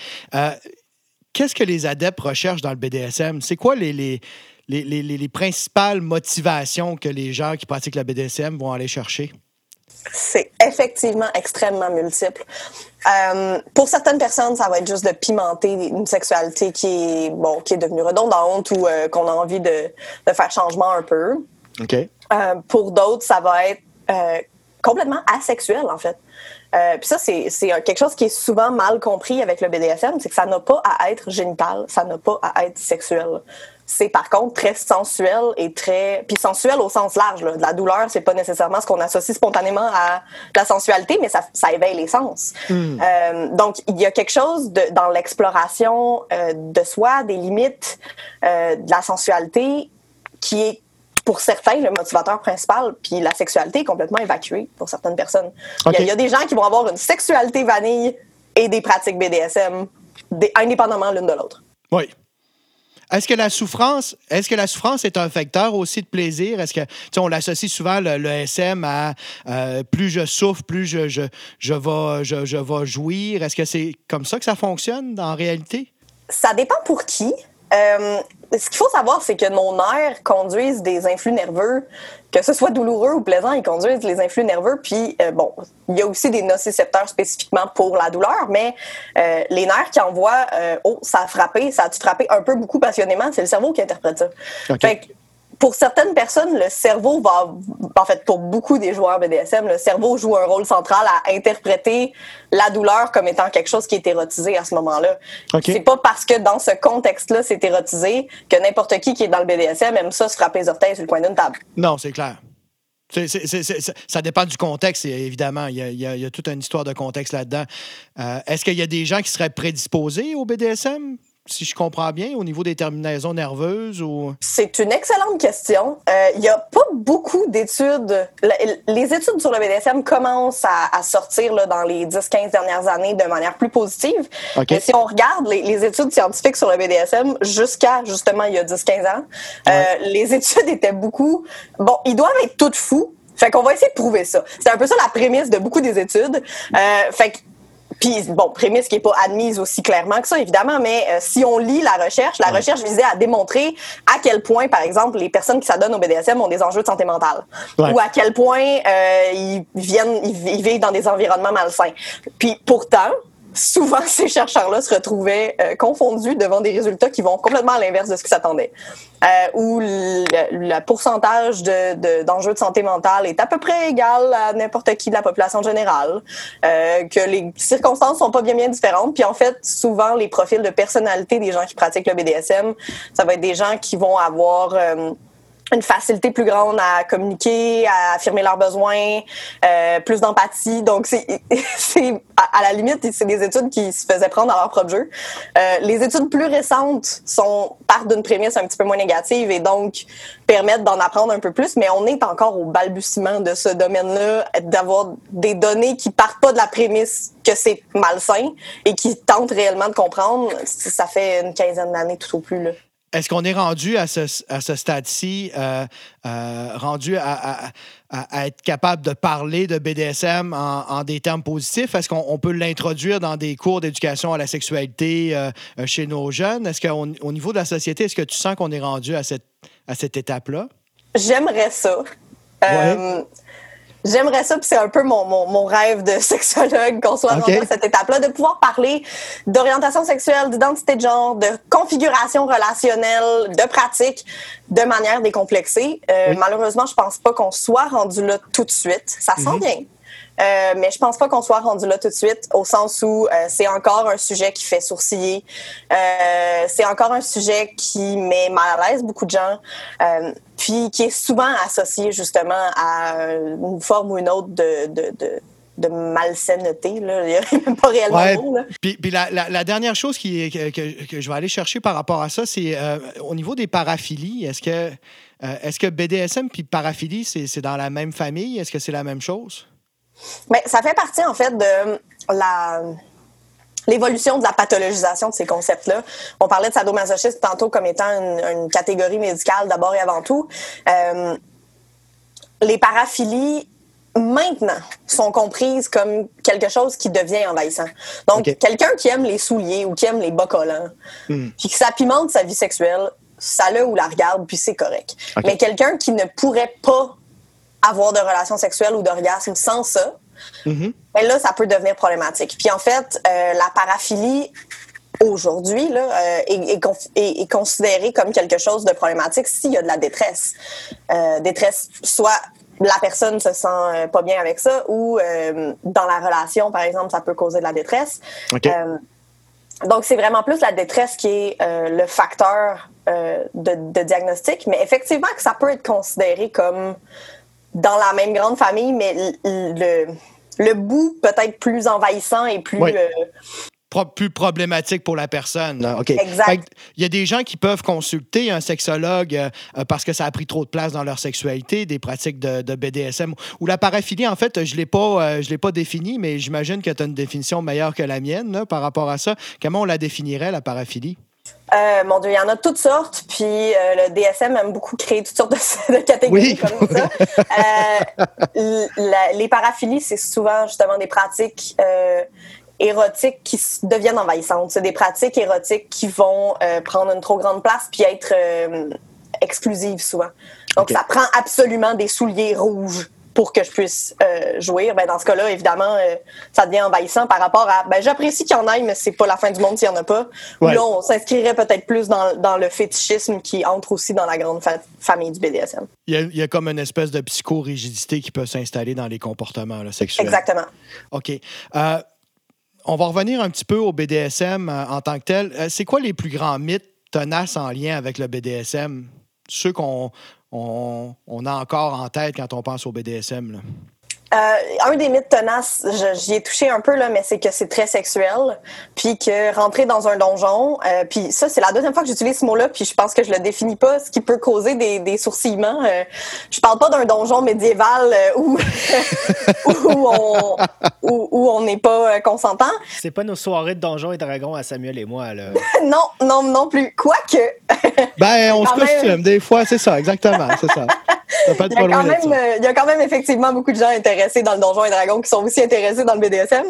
qu'est-ce que les adeptes recherchent dans le BDSM? C'est quoi les, les, les, les, principales motivations que les gens qui pratiquent la BDSM vont aller chercher? C'est effectivement extrêmement multiple. Euh, pour certaines personnes, ça va être juste de pimenter une sexualité qui est bon, qui est devenue redondante ou euh, qu'on a envie de, de, faire changement un peu. Ok. Euh, pour d'autres, ça va être complètement asexuel en fait. Puis ça, c'est quelque chose qui est souvent mal compris avec le BDSM, c'est que ça n'a pas à être génital, ça n'a pas à être sexuel c'est par contre très sensuel et très puis sensuel au sens large là. de la douleur c'est pas nécessairement ce qu'on associe spontanément à la sensualité mais ça, ça éveille les sens Hmm. Euh, donc il y a quelque chose de, dans l'exploration euh, de soi des limites euh, de la sensualité qui est pour certains le motivateur principal puis la sexualité est complètement évacuée pour certaines personnes il, y a, Ok. il y a des gens qui vont avoir une sexualité vanille et des pratiques BDSM des- indépendamment l'une de l'autre Oui. Est-ce que la souffrance, est-ce que la souffrance est un facteur aussi de plaisir? Est-ce que, on l'associe souvent le, SM à euh, plus je souffre, plus je, je, je, vais, je, je jouir. Est-ce que c'est comme ça que ça fonctionne en réalité? Ça dépend pour qui. Euh, ce qu'il faut savoir, c'est que nos nerfs conduisent des influx nerveux, que ce soit douloureux ou plaisant, ils conduisent les influx nerveux. Puis, euh, bon, il y a aussi des nocicepteurs spécifiquement pour la douleur, mais euh, les nerfs qui envoient euh, Oh, ça a frappé, ça a-tu frappé un peu beaucoup passionnément, c'est le cerveau qui interprète ça. OK. Fait que, pour certaines personnes, le cerveau va, en fait, pour beaucoup des joueurs BDSM, le cerveau joue un rôle central à interpréter la douleur comme étant quelque chose qui est érotisé à ce moment-là. OK. C'est pas parce que dans ce contexte-là, c'est érotisé que n'importe qui qui est dans le BDSM aime ça se frapper les orteils sur le coin d'une table. Non, c'est clair. Ça- ça dépend du contexte, évidemment. Il y, a, il y a- il y a toute une histoire de contexte là-dedans. Euh, Est-ce qu'il y a des gens qui seraient prédisposés au BDSM, si je comprends bien, au niveau des terminaisons nerveuses? ou C'est une excellente question. Euh, Il y a pas beaucoup d'études. Les études sur le BDSM commencent à, à sortir là, dans les 10-15 dernières années de manière plus positive. Mais si on regarde les, les études scientifiques sur le BDSM jusqu'à justement il y a 10-15 ans, euh, les [LAUGHS] études étaient beaucoup... Bon, ils doivent être toutes fous. Fait qu'on va essayer de prouver ça. C'est un peu ça la prémisse de beaucoup des études. Euh, fait que puis, bon, prémisse qui n'est pas admise aussi clairement que ça, évidemment, mais euh, si on lit la recherche, la recherche visait à démontrer à quel point, par exemple, les personnes qui s'adonnent au BDSM ont des enjeux de santé mentale. Ouais. Ou à quel point euh, ils viennent, ils, vi- ils vivent dans des environnements malsains. Puis, pourtant, souvent, [LAUGHS] ces chercheurs-là se retrouvaient euh, confondus devant des résultats qui vont complètement à l'inverse de ce qu'ils s'attendaient. Euh, où le, le pourcentage de- de- d'enjeux de, santé mentale est à peu près égal à n'importe qui de la population générale, euh, que les circonstances sont pas bien bien différentes. Puis en fait, souvent, les profils de personnalité des gens qui pratiquent le BDSM, ça va être des gens qui vont avoir... une facilité plus grande à communiquer, à affirmer leurs besoins, euh, plus d'empathie. Donc, [LAUGHS] c'est, à, à la limite, c'est des études qui se faisaient prendre dans leur propre jeu. Euh, les études plus récentes sont partent d'une prémisse un petit peu moins négative et donc permettent d'en apprendre un peu plus, mais on est encore au balbutiement de ce domaine-là, d'avoir des données qui partent pas de la prémisse que c'est malsain et qui tentent réellement de comprendre. Ça fait une quinzaine d'années tout au plus, là. Est-ce qu'on est rendu à ce, à ce stade-ci, euh, euh, rendu à, à- à- à être capable de parler de BDSM en, en des termes positifs? Est-ce qu'on on peut l'introduire dans des cours d'éducation à la sexualité euh, chez nos jeunes? Est-ce qu'au au niveau de la société, est-ce que tu sens qu'on est rendu à cette, à cette étape-là? J'aimerais ça. J'aimerais ça, puis c'est un peu mon, mon, mon rêve de [LAUGHS] sexologue qu'on soit Ok. rendu à cette étape-là, de pouvoir parler d'orientation sexuelle, d'identité de genre, de configuration relationnelle, de pratique de manière décomplexée. Euh, Oui. Malheureusement, je pense pas qu'on soit rendu là tout de suite. Ça sent Mhm. bien. Euh, mais je pense pas qu'on soit rendu là tout de suite, au sens où euh, c'est encore un sujet qui fait sourciller. Euh, c'est encore un sujet qui met mal à l'aise beaucoup de gens, puis qui est souvent associé justement à une forme ou une autre de, de, de, de malsaineté. Là. Il n'y a même pas réellement Ouais. de mot. Là. Puis, puis la, la- la dernière chose qui, est- que, que- que je vais aller chercher par rapport à ça, c'est euh, au niveau des paraphilies. Est-ce que, euh, est-ce que BDSM puis paraphilie, c'est dans la même famille? Est-ce que c'est la même chose? Mais ça fait partie, en fait, de la l'évolution de la pathologisation de ces concepts-là. On parlait de sadomasochisme tantôt comme étant une, une catégorie médicale d'abord et avant tout. Euh, les paraphilies, maintenant, sont comprises comme quelque chose qui devient envahissant. Donc, quelqu'un qui aime les souliers ou qui aime les bas collants, puis que ça pimente sa vie sexuelle, ça le ou la regarde, puis c'est correct. Mais quelqu'un qui ne pourrait pas avoir de relations sexuelles ou d'orgasme sans ça, mais là, ça peut devenir problématique. Puis en fait, euh, la paraphilie aujourd'hui euh, est, considérée comme quelque chose de problématique s'il y a de la détresse. Euh, détresse, soit la personne se sent euh, pas bien avec ça ou dans la relation, par exemple, ça peut causer de la détresse. Donc, c'est vraiment plus la détresse qui est le facteur de, de, diagnostic, mais effectivement que ça peut être considéré comme dans la même grande famille, mais le, le bout peut-être plus envahissant et plus plus problématique pour la personne. Exact. Il y a des gens qui peuvent consulter un sexologue euh, parce que ça a pris trop de place dans leur sexualité, des pratiques de, BDSM ou la paraphilie. En fait, je ne l'ai pas, euh, je l'ai pas définie, mais j'imagine que tu as une définition meilleure que la mienne par rapport à ça. Comment on la définirait, la paraphilie? Euh, mon Dieu, il y en a toutes sortes. Puis le DSM aime beaucoup créer toutes sortes de, [LAUGHS] catégories comme ça. les paraphilies, c'est souvent justement des pratiques érotiques qui deviennent envahissantes. C'est des pratiques érotiques qui vont euh, prendre une trop grande place puis être euh, exclusives souvent. Donc, ça prend absolument des souliers rouges pour que je puisse euh, jouer. Ben, dans ce cas-là, évidemment, ça devient envahissant par rapport à ben, j'apprécie qu'il y en ait, mais c'est pas la fin du monde s'il y en a pas. Ou là, on s'inscrirait peut-être plus dans, dans, le fétichisme qui entre aussi dans la grande famille du BDSM. Il y, a, il y, a, comme une espèce de psychorigidité qui peut s'installer dans les comportements sexuels. Exactement. OK on va revenir un petit peu au BDSM euh, en tant que tel. Euh, c'est quoi les plus grands mythes tenaces en lien avec le BDSM? Ceux qu'on on, a encore en tête quand on pense au BDSM. Euh, un des mythes tenaces, j'y ai touché un peu là, mais c'est que c'est très sexuel, puis que rentrer dans un donjon, euh, puis ça c'est la deuxième fois que j'utilise ce mot-là, puis je pense que je le définis pas, ce qui peut causer des, des sourcillements. Euh, je parle pas d'un donjon médiéval euh, où [LAUGHS] où on où, on n'est pas consentant. C'est pas nos soirées de donjons et dragons à Samuel et moi là. [LAUGHS] non, non, non plus. Quoique. ben on se costume des fois, c'est ça, exactement, c'est ça. [LAUGHS] il, y a quand même, il y a quand même effectivement beaucoup de gens intéressés dans le Donjon et Dragon qui sont aussi intéressés dans le BDSM.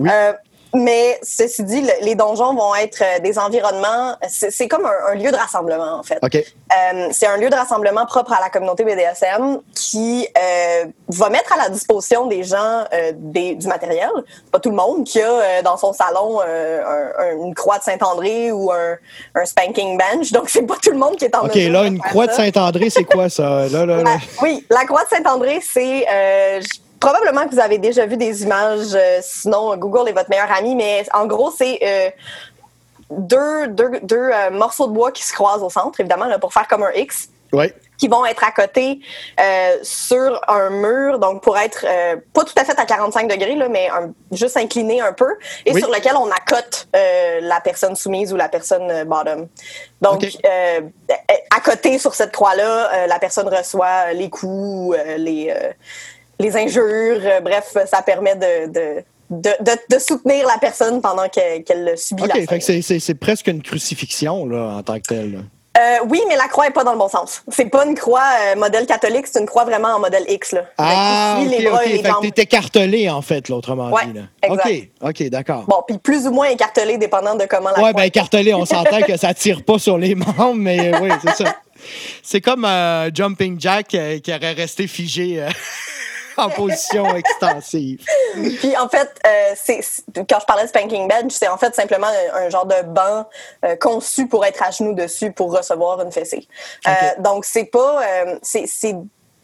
Euh, mais ceci dit, les donjons vont être euh, des environnements. C'est comme un, lieu de rassemblement, en fait. Euh, c'est un lieu de rassemblement propre à la communauté BDSM qui euh, va mettre à la disposition des gens des, du matériel. Pas tout le monde qui a dans son salon une croix de Saint-André ou un, spanking bench. Donc, c'est pas tout le monde qui est en OK, là, une croix de Saint-André, c'est quoi ça? Là, là, [LAUGHS] oui, la croix de Saint-André, c'est probablement que vous avez déjà vu des images, euh, sinon Google est votre meilleur ami, mais en gros, c'est euh, deux, deux, deux euh, morceaux de bois qui se croisent au centre, évidemment, là, pour faire comme un X. Oui. Qui vont être à côté sur un mur, donc pour être pas tout à fait à 45 degrés, là, mais juste incliné un peu, et sur lequel on accote la personne soumise ou la personne bottom. Donc, à côté sur cette croix-là, la personne reçoit les coups, les les injures. Euh, bref, ça permet de, de de, de, soutenir la personne pendant qu'elle subit la fait c'est presque une crucifixion là, en tant que telle. Euh, oui, mais la croix n'est pas dans le bon sens. C'est pas une croix euh, modèle catholique, c'est une croix vraiment en modèle X. Là. Ah, ok, les bras t'es écartelé, en fait, autrement ouais, dit. Là. OK, OK, d'accord. Bon, puis plus ou moins écartelé, dépendant de comment la Ouais, ben écartelé, on s'entend [LAUGHS] que ça tire pas sur les membres, mais oui, c'est ça. C'est comme Jumping Jack qui aurait resté figé en position extensive. Puis en fait, euh, c'est, quand je parlais de spanking bench, c'est en fait simplement un, genre de banc euh, conçu pour être à genoux dessus pour recevoir une fessée. Euh, donc c'est pas, c'est, c'est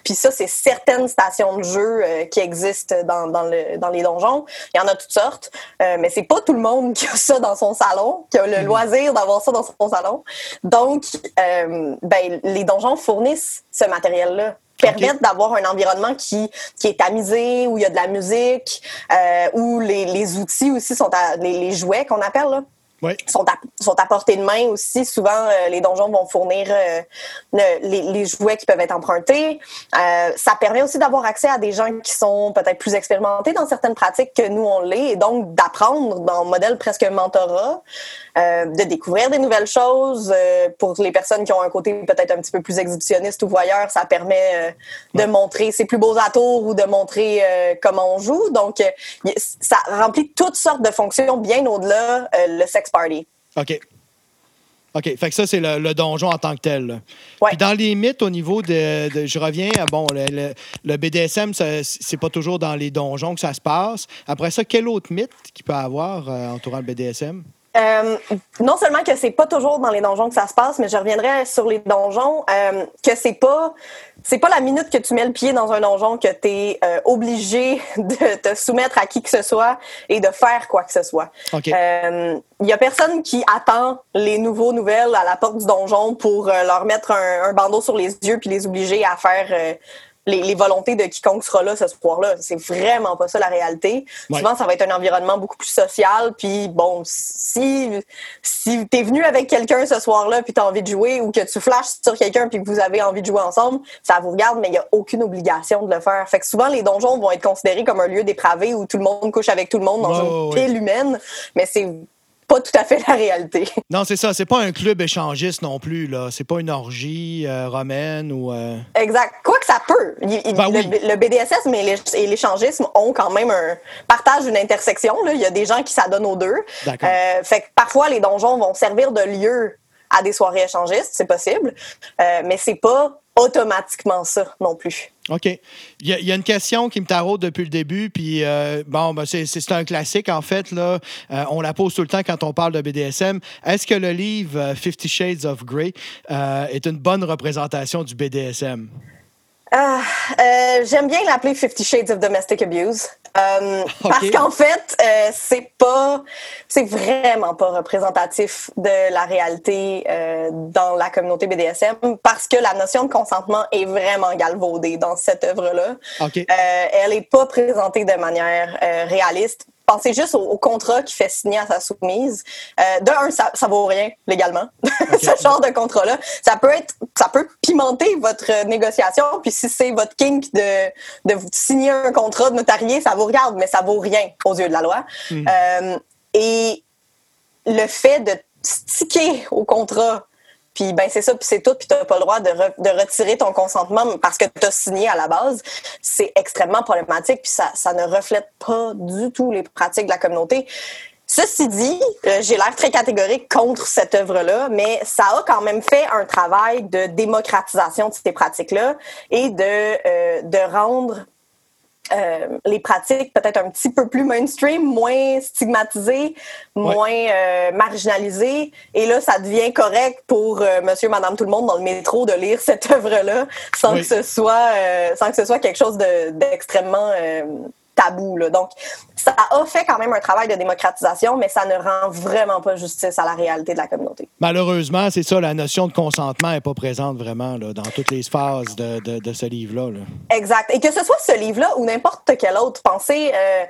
puis ça, c'est certaines stations de jeu qui existent dans, dans, le, dans les donjons. Il y en a toutes sortes, mais c'est pas tout le monde qui a ça dans son salon, qui a le mhm. loisir d'avoir ça dans son salon. Donc, ben, les donjons fournissent ce matériel-là permettre d'avoir un environnement qui, qui est tamisé, où il y a de la musique, euh, où les, les outils aussi sont à, les, les jouets qu'on appelle là, sont, à, sont à portée de main aussi. Souvent, euh, les donjons vont fournir euh, les, les, jouets qui peuvent être empruntés. Euh, ça permet aussi d'avoir accès à des gens qui sont peut-être plus expérimentés dans certaines pratiques que nous, on l'est, et donc d'apprendre dans un modèle presque mentorat, de découvrir des nouvelles choses. pour les personnes qui ont un côté peut-être un petit peu plus exhibitionniste ou voyeur, ça permet de montrer ses plus beaux atours ou de montrer comment on joue. Donc, ça remplit toutes sortes de fonctions bien au-delà le sexe party. OK. OK. Fait que ça, c'est le, donjon en tant que tel. Ouais. Puis dans les mythes, au niveau de. je reviens, bon, le, le, BDSM, c'est pas toujours dans les donjons que ça se passe. Après ça, quel autre mythe qu'il peut avoir euh, entourant le BDSM? Euh, non seulement que c'est pas toujours dans les donjons que ça se passe, mais je reviendrai sur les donjons, euh, que c'est pas c'est pas la minute que tu mets le pied dans un donjon que tu es euh, obligé [LAUGHS] de te soumettre à qui que ce soit et de faire quoi que ce soit. Il euh, y a personne qui attend les nouveaux nouvelles à la porte du donjon pour leur mettre un, un, bandeau sur les yeux puis les obliger à faire les, volontés de quiconque sera là ce soir-là. C'est vraiment pas ça la réalité. Souvent, ça va être un environnement beaucoup plus social. Puis bon, si si t'es venu avec quelqu'un ce soir-là puis t'as envie de jouer ou que tu flashes sur quelqu'un puis que vous avez envie de jouer ensemble, ça vous regarde, mais il y a aucune obligation de le faire. Fait que souvent les donjons vont être considérés comme un lieu dépravé où tout le monde couche avec tout le monde dans une pile humaine, mais c'est pas tout à fait la réalité. [LAUGHS] Non, c'est ça. C'est pas un club échangiste non plus. là. C'est pas une orgie euh, romaine ou. Euh, exact. Quoi que ça peut. Ben le, BDSS et l'échangisme ont quand même un partage d'une intersection. Là. Il y a des gens qui s'adonnent aux deux. Euh, fait que parfois, les donjons vont servir de lieu à des soirées échangistes, c'est possible. mais c'est pas automatiquement ça non plus. OK. Il y, a une question qui me taraude depuis le début, puis euh, bon, ben c'est un classique en fait. Là. Euh, on la pose tout le temps quand on parle de BDSM. Est-ce que le livre euh, Fifty Shades of Grey est une bonne représentation du BDSM? Ah, j'aime bien l'appeler Fifty Shades of Domestic Abuse. Euh, parce qu'en fait, euh, c'est pas, c'est vraiment pas représentatif de la réalité euh, dans la communauté BDSM parce que la notion de consentement est vraiment galvaudée dans cette œuvre-là. elle est pas présentée de manière réaliste pensez juste au, contrat qui fait signer à sa soumise. Euh, de un, ça, ça vaut rien légalement. [LAUGHS] Ce genre de contrat-là, ça peut être, ça peut pimenter votre négociation. Puis si c'est votre kink de de vous signer un contrat de notarié, ça vous regarde, mais ça vaut rien aux yeux de la loi. Hmm. Euh, et le fait de sticker au contrat puis ben c'est ça, puis c'est tout, puis tu n'as pas le droit de, de, retirer ton consentement parce que tu as signé à la base. C'est extrêmement problématique, puis ça, ça ne reflète pas du tout les pratiques de la communauté. Ceci dit, euh, j'ai l'air très catégorique contre cette œuvre-là, mais ça a quand même fait un travail de démocratisation de ces pratiques-là et de, euh, de rendre euh, les pratiques peut-être un petit peu plus mainstream, moins stigmatisées, moins euh, marginalisées. Et là, ça devient correct pour euh, monsieur, madame, tout le monde dans le métro de lire cette œuvre-là sans que ce soit sans que ce soit quelque chose d'extrêmement tabou. Là. Donc, ça a fait quand même un travail de démocratisation, mais ça ne rend vraiment pas justice à la réalité de la communauté. Malheureusement, c'est ça, la notion de consentement n'est pas présente vraiment là, dans toutes les phases de, de, de ce livre-là. Exact. Et que ce soit ce livre-là ou n'importe quel autre, pensez euh,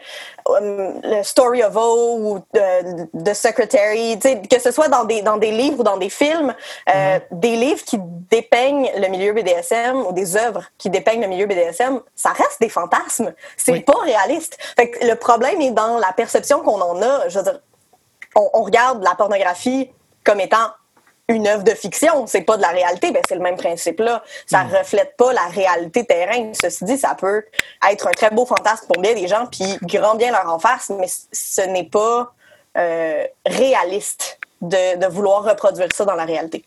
um, le Story of O ou euh, The Secretary, que ce soit dans des, dans des livres ou dans des films, euh, mm-hmm. des livres qui dépeignent le milieu BDSM ou des œuvres qui dépeignent le milieu BDSM, ça reste des fantasmes. C'est pas réaliste. Fait que le problème est dans la perception qu'on en a. Je veux dire, on, regarde la pornographie comme étant une œuvre de fiction, c'est pas de la réalité, ben c'est le même principe là. Ça hmm. reflète pas la réalité terrain. Ceci dit, ça peut être un très beau fantasme pour bien des gens, puis grand bien leur en face, mais ce n'est pas euh, réaliste de, de vouloir reproduire ça dans la réalité.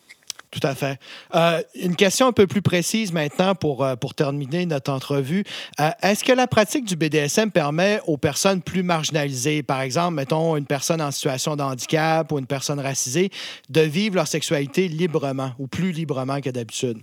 Tout à fait. Euh, une question un peu plus précise maintenant pour, euh, pour terminer notre entrevue. Euh, est-ce que la pratique du BDSM permet aux personnes plus marginalisées, par exemple, mettons une personne en situation de handicap ou une personne racisée, de vivre leur sexualité librement ou plus librement que d'habitude?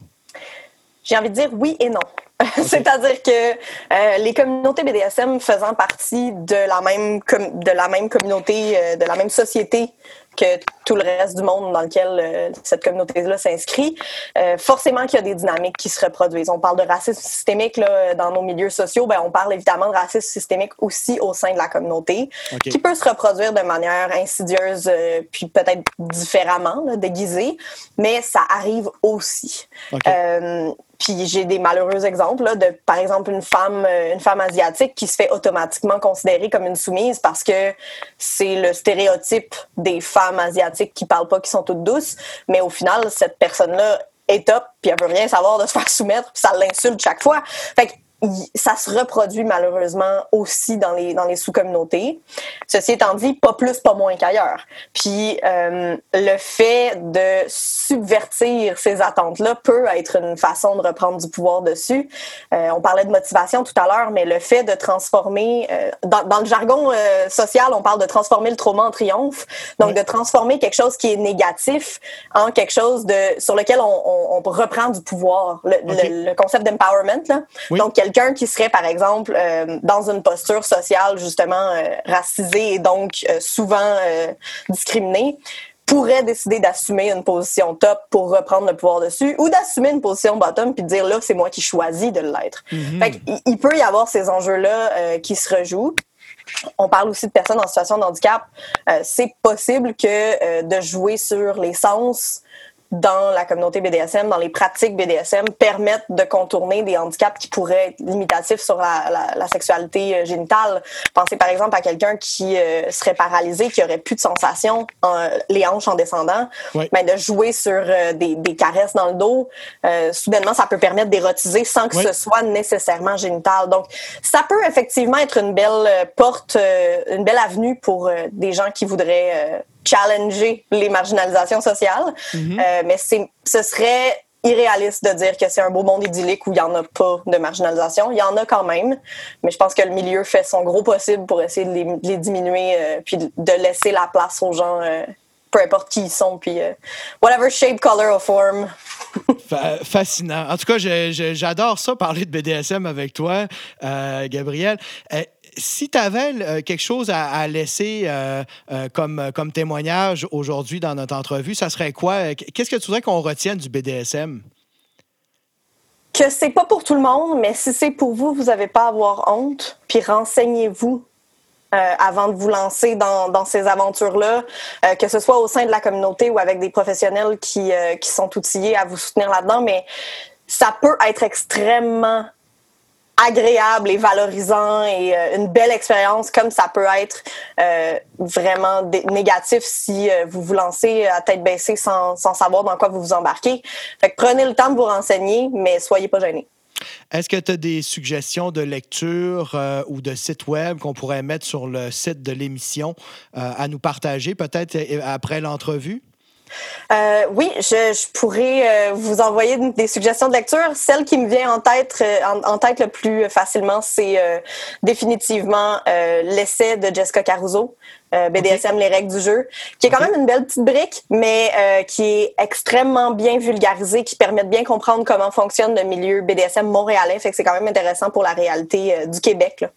J'ai envie de dire oui et non. [LAUGHS] C'est-à-dire que les communautés BDSM faisant partie de la même, de la même communauté, de la même société que tout le reste du monde dans lequel euh, cette communauté-là s'inscrit, euh, forcément qu'il y a des dynamiques qui se reproduisent. On parle de racisme systémique là, dans nos milieux sociaux, ben, on parle évidemment de racisme systémique aussi au sein de la communauté, qui peut se reproduire de manière insidieuse, euh, puis peut-être différemment, là, déguisée, mais ça arrive aussi. Puis j'ai des malheureux exemples là, de, par exemple, une femme, une femme asiatique qui se fait automatiquement considérer comme une soumise parce que c'est le stéréotype des femmes asiatiques qui parlent pas, qui sont toutes douces. Mais au final, cette personne-là est top, puis elle veut rien savoir de se faire soumettre, puis ça l'insulte chaque fois. Fait ça se reproduit malheureusement aussi dans les, dans les sous-communautés. Ceci étant dit, pas plus, pas moins qu'ailleurs. Puis euh, le fait de subvertir ces attentes-là peut être une façon de reprendre du pouvoir dessus. Euh, on parlait de motivation tout à l'heure, mais le fait de transformer, euh, dans, dans, le jargon social, on parle de transformer le trauma en triomphe. Donc de transformer quelque chose qui est négatif en quelque chose de sur lequel on, on, on reprend du pouvoir. Le, Okay. le, le concept d'empowerment. là. Oui. Donc quelqu'un qui serait, par exemple, euh, dans une posture sociale justement euh, racisée et donc euh, souvent discriminée, pourrait décider d'assumer une position top pour reprendre le pouvoir dessus ou d'assumer une position bottom puis de dire là, c'est moi qui choisis de l'être. Fait qu'il- il peut y avoir ces enjeux-là euh, qui se rejouent. On parle aussi de personnes en situation de handicap. Euh, c'est possible que euh, de jouer sur les sens dans la communauté BDSM, dans les pratiques BDSM, permettent de contourner des handicaps qui pourraient être limitatifs sur la, la- la sexualité euh, génitale. Pensez par exemple à quelqu'un qui euh, serait paralysé, qui aurait plus de sensation, en- les hanches en descendant. Oui. Mais de jouer sur euh, des, des caresses dans le dos, euh, soudainement, ça peut permettre d'érotiser sans que Oui. ce soit nécessairement génital. Donc, ça peut effectivement être une belle porte, une belle avenue pour des gens qui voudraient challenger les marginalisations sociales. Euh, mais c'est, ce serait irréaliste de dire que c'est un beau monde idyllique où il n'y en a pas de marginalisation. Il y en a quand même, mais je pense que le milieu fait son gros possible pour essayer de les, de les diminuer euh, puis de de laisser la place aux gens, euh, peu importe qui ils sont, puis euh, whatever shape, color or form. [LAUGHS] Fa- fascinant. En tout cas, j'adore ça, parler de BDSM avec toi, euh, Gabriel. Euh, si tu avais quelque chose à, à laisser euh, euh, comme, comme témoignage aujourd'hui dans notre entrevue, ça serait quoi? Qu'est-ce que tu voudrais qu'on retienne du BDSM? que c'est pas pour tout le monde, mais si c'est pour vous, vous n'avez pas à avoir honte. Puis renseignez-vous euh, avant de vous lancer dans, ces aventures-là, euh, que ce soit au sein de la communauté ou avec des professionnels qui, euh, qui sont outillés à vous soutenir là-dedans. Mais ça peut être extrêmement agréable et valorisant et euh, une belle expérience comme ça peut être euh, vraiment négatif si euh, vous vous lancez à tête baissée sans, sans savoir dans quoi vous vous embarquez. Fait que prenez le temps de vous renseigner, mais soyez pas gênés. Est-ce que tu as des suggestions de lecture euh, ou de sites web qu'on pourrait mettre sur le site de l'émission euh, à nous partager peut-être après l'entrevue? Euh, oui, je, pourrais vous envoyer des suggestions de lecture. Celle qui me vient en tête, en, tête le plus facilement, c'est définitivement l'essai de Jessica Caruso, euh, BDSM, les règles du jeu, qui est quand même une belle petite brique, mais euh, qui est extrêmement bien vulgarisée, qui permet de bien comprendre comment fonctionne le milieu BDSM montréalais. Fait que c'est quand même intéressant pour la réalité euh, du Québec. Là.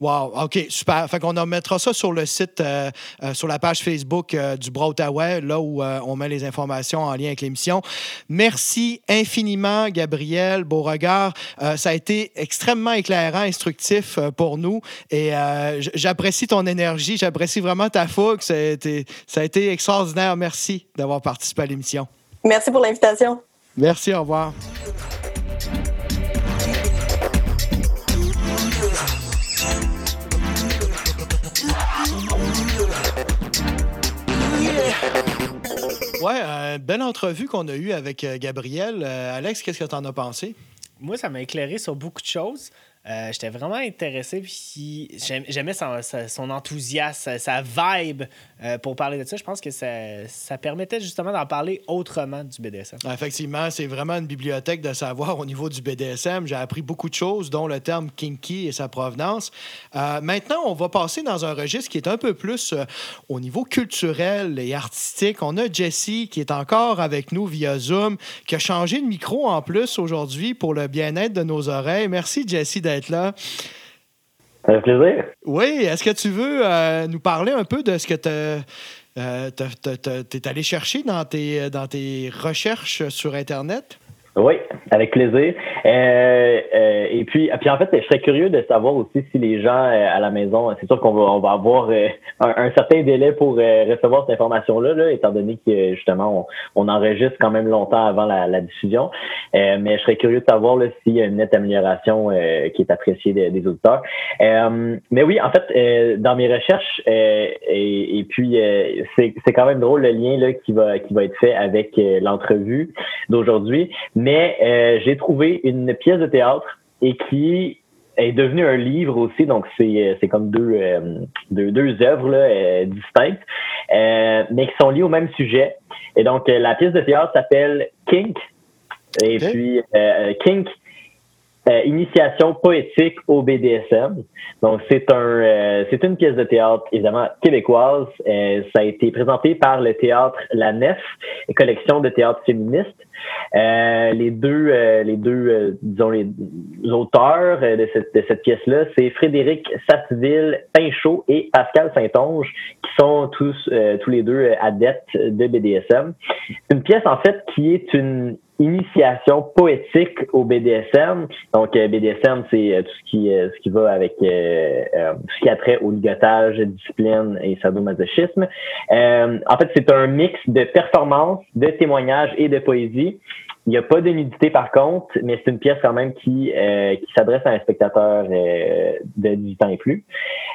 Wow, OK, super. Fait qu'on en mettra ça sur le site, euh, euh, sur la page Facebook euh, du Bras Outaouais, là où on met les informations en lien avec l'émission. Merci infiniment, Gabriel Beauregard. Ça a été extrêmement éclairant, instructif pour nous et j'apprécie ton énergie, j'apprécie vraiment ta fougue. Ça a été, ça a été extraordinaire. Merci d'avoir participé à l'émission. Merci pour l'invitation. Merci, au revoir. Ouais, euh, belle entrevue qu'on a eue avec euh, Gabriel. Euh, Alex, qu'est-ce que tu en as pensé? Moi, ça m'a éclairé sur beaucoup de choses. Euh, J'étais vraiment intéressé, puis j'aim- j'aimais son, enthousiasme, sa, vibe euh, pour parler de ça. Je pense que ça, permettait justement d'en parler autrement du BDSM. Effectivement, c'est vraiment une bibliothèque de savoir au niveau du BDSM. J'ai appris beaucoup de choses, dont le terme kinky et sa provenance. Euh, maintenant, on va passer dans un registre qui est un peu plus au niveau culturel et artistique. On a Jessie qui est encore avec nous via Zoom, qui a changé de micro en plus aujourd'hui pour le bien-être de nos oreilles. Merci, Jessie, d'être là. Ça fait plaisir. Oui, est-ce que tu veux euh, nous parler un peu de ce que tu es allé chercher dans tes, dans tes recherches sur Internet? Oui, avec plaisir. Euh, euh, et puis, en fait, je serais curieux de savoir aussi si les gens euh, à la maison, c'est sûr qu'on va, on va avoir euh, un, certain délai pour euh, recevoir cette information-là, là, étant donné que justement, on, on enregistre quand même longtemps avant la, diffusion. Mais je serais curieux de savoir s'il y a une nette amélioration qui est appréciée des, auditeurs. Mais oui, en fait, dans mes recherches, et, et puis c'est quand même drôle le lien là, qui va qui va être fait avec l'entrevue d'aujourd'hui. Mais euh, j'ai trouvé une pièce de théâtre et qui est devenu un livre aussi, donc c'est comme deux, deux, deux œuvres là, distinctes, mais qui sont liées au même sujet. Et donc, la pièce de théâtre s'appelle Kink. Et puis, Kink, euh, initiation poétique au BDSM. Donc c'est un euh, c'est une pièce de théâtre évidemment québécoise. Euh, ça a été présenté par le théâtre La Nef, collection de théâtre féministe. Les deux les deux disons les auteurs de cette de cette pièce là, c'est Frédéric Sasseville Pinchot et Pascal Saint-Onge qui sont tous tous les deux adeptes de BDSM. Une pièce en fait qui est une initiation poétique au BDSM. Donc euh, BDSM, c'est euh, tout ce qui euh, ce qui va avec euh, tout ce qui a trait au ligotage, discipline et sadomasochisme. en fait, c'est un mix de performance, de témoignage et de poésie. Il n'y a pas de nudité par contre, mais c'est une pièce quand même qui, euh, qui s'adresse à un spectateur euh, de 18 ans et plus.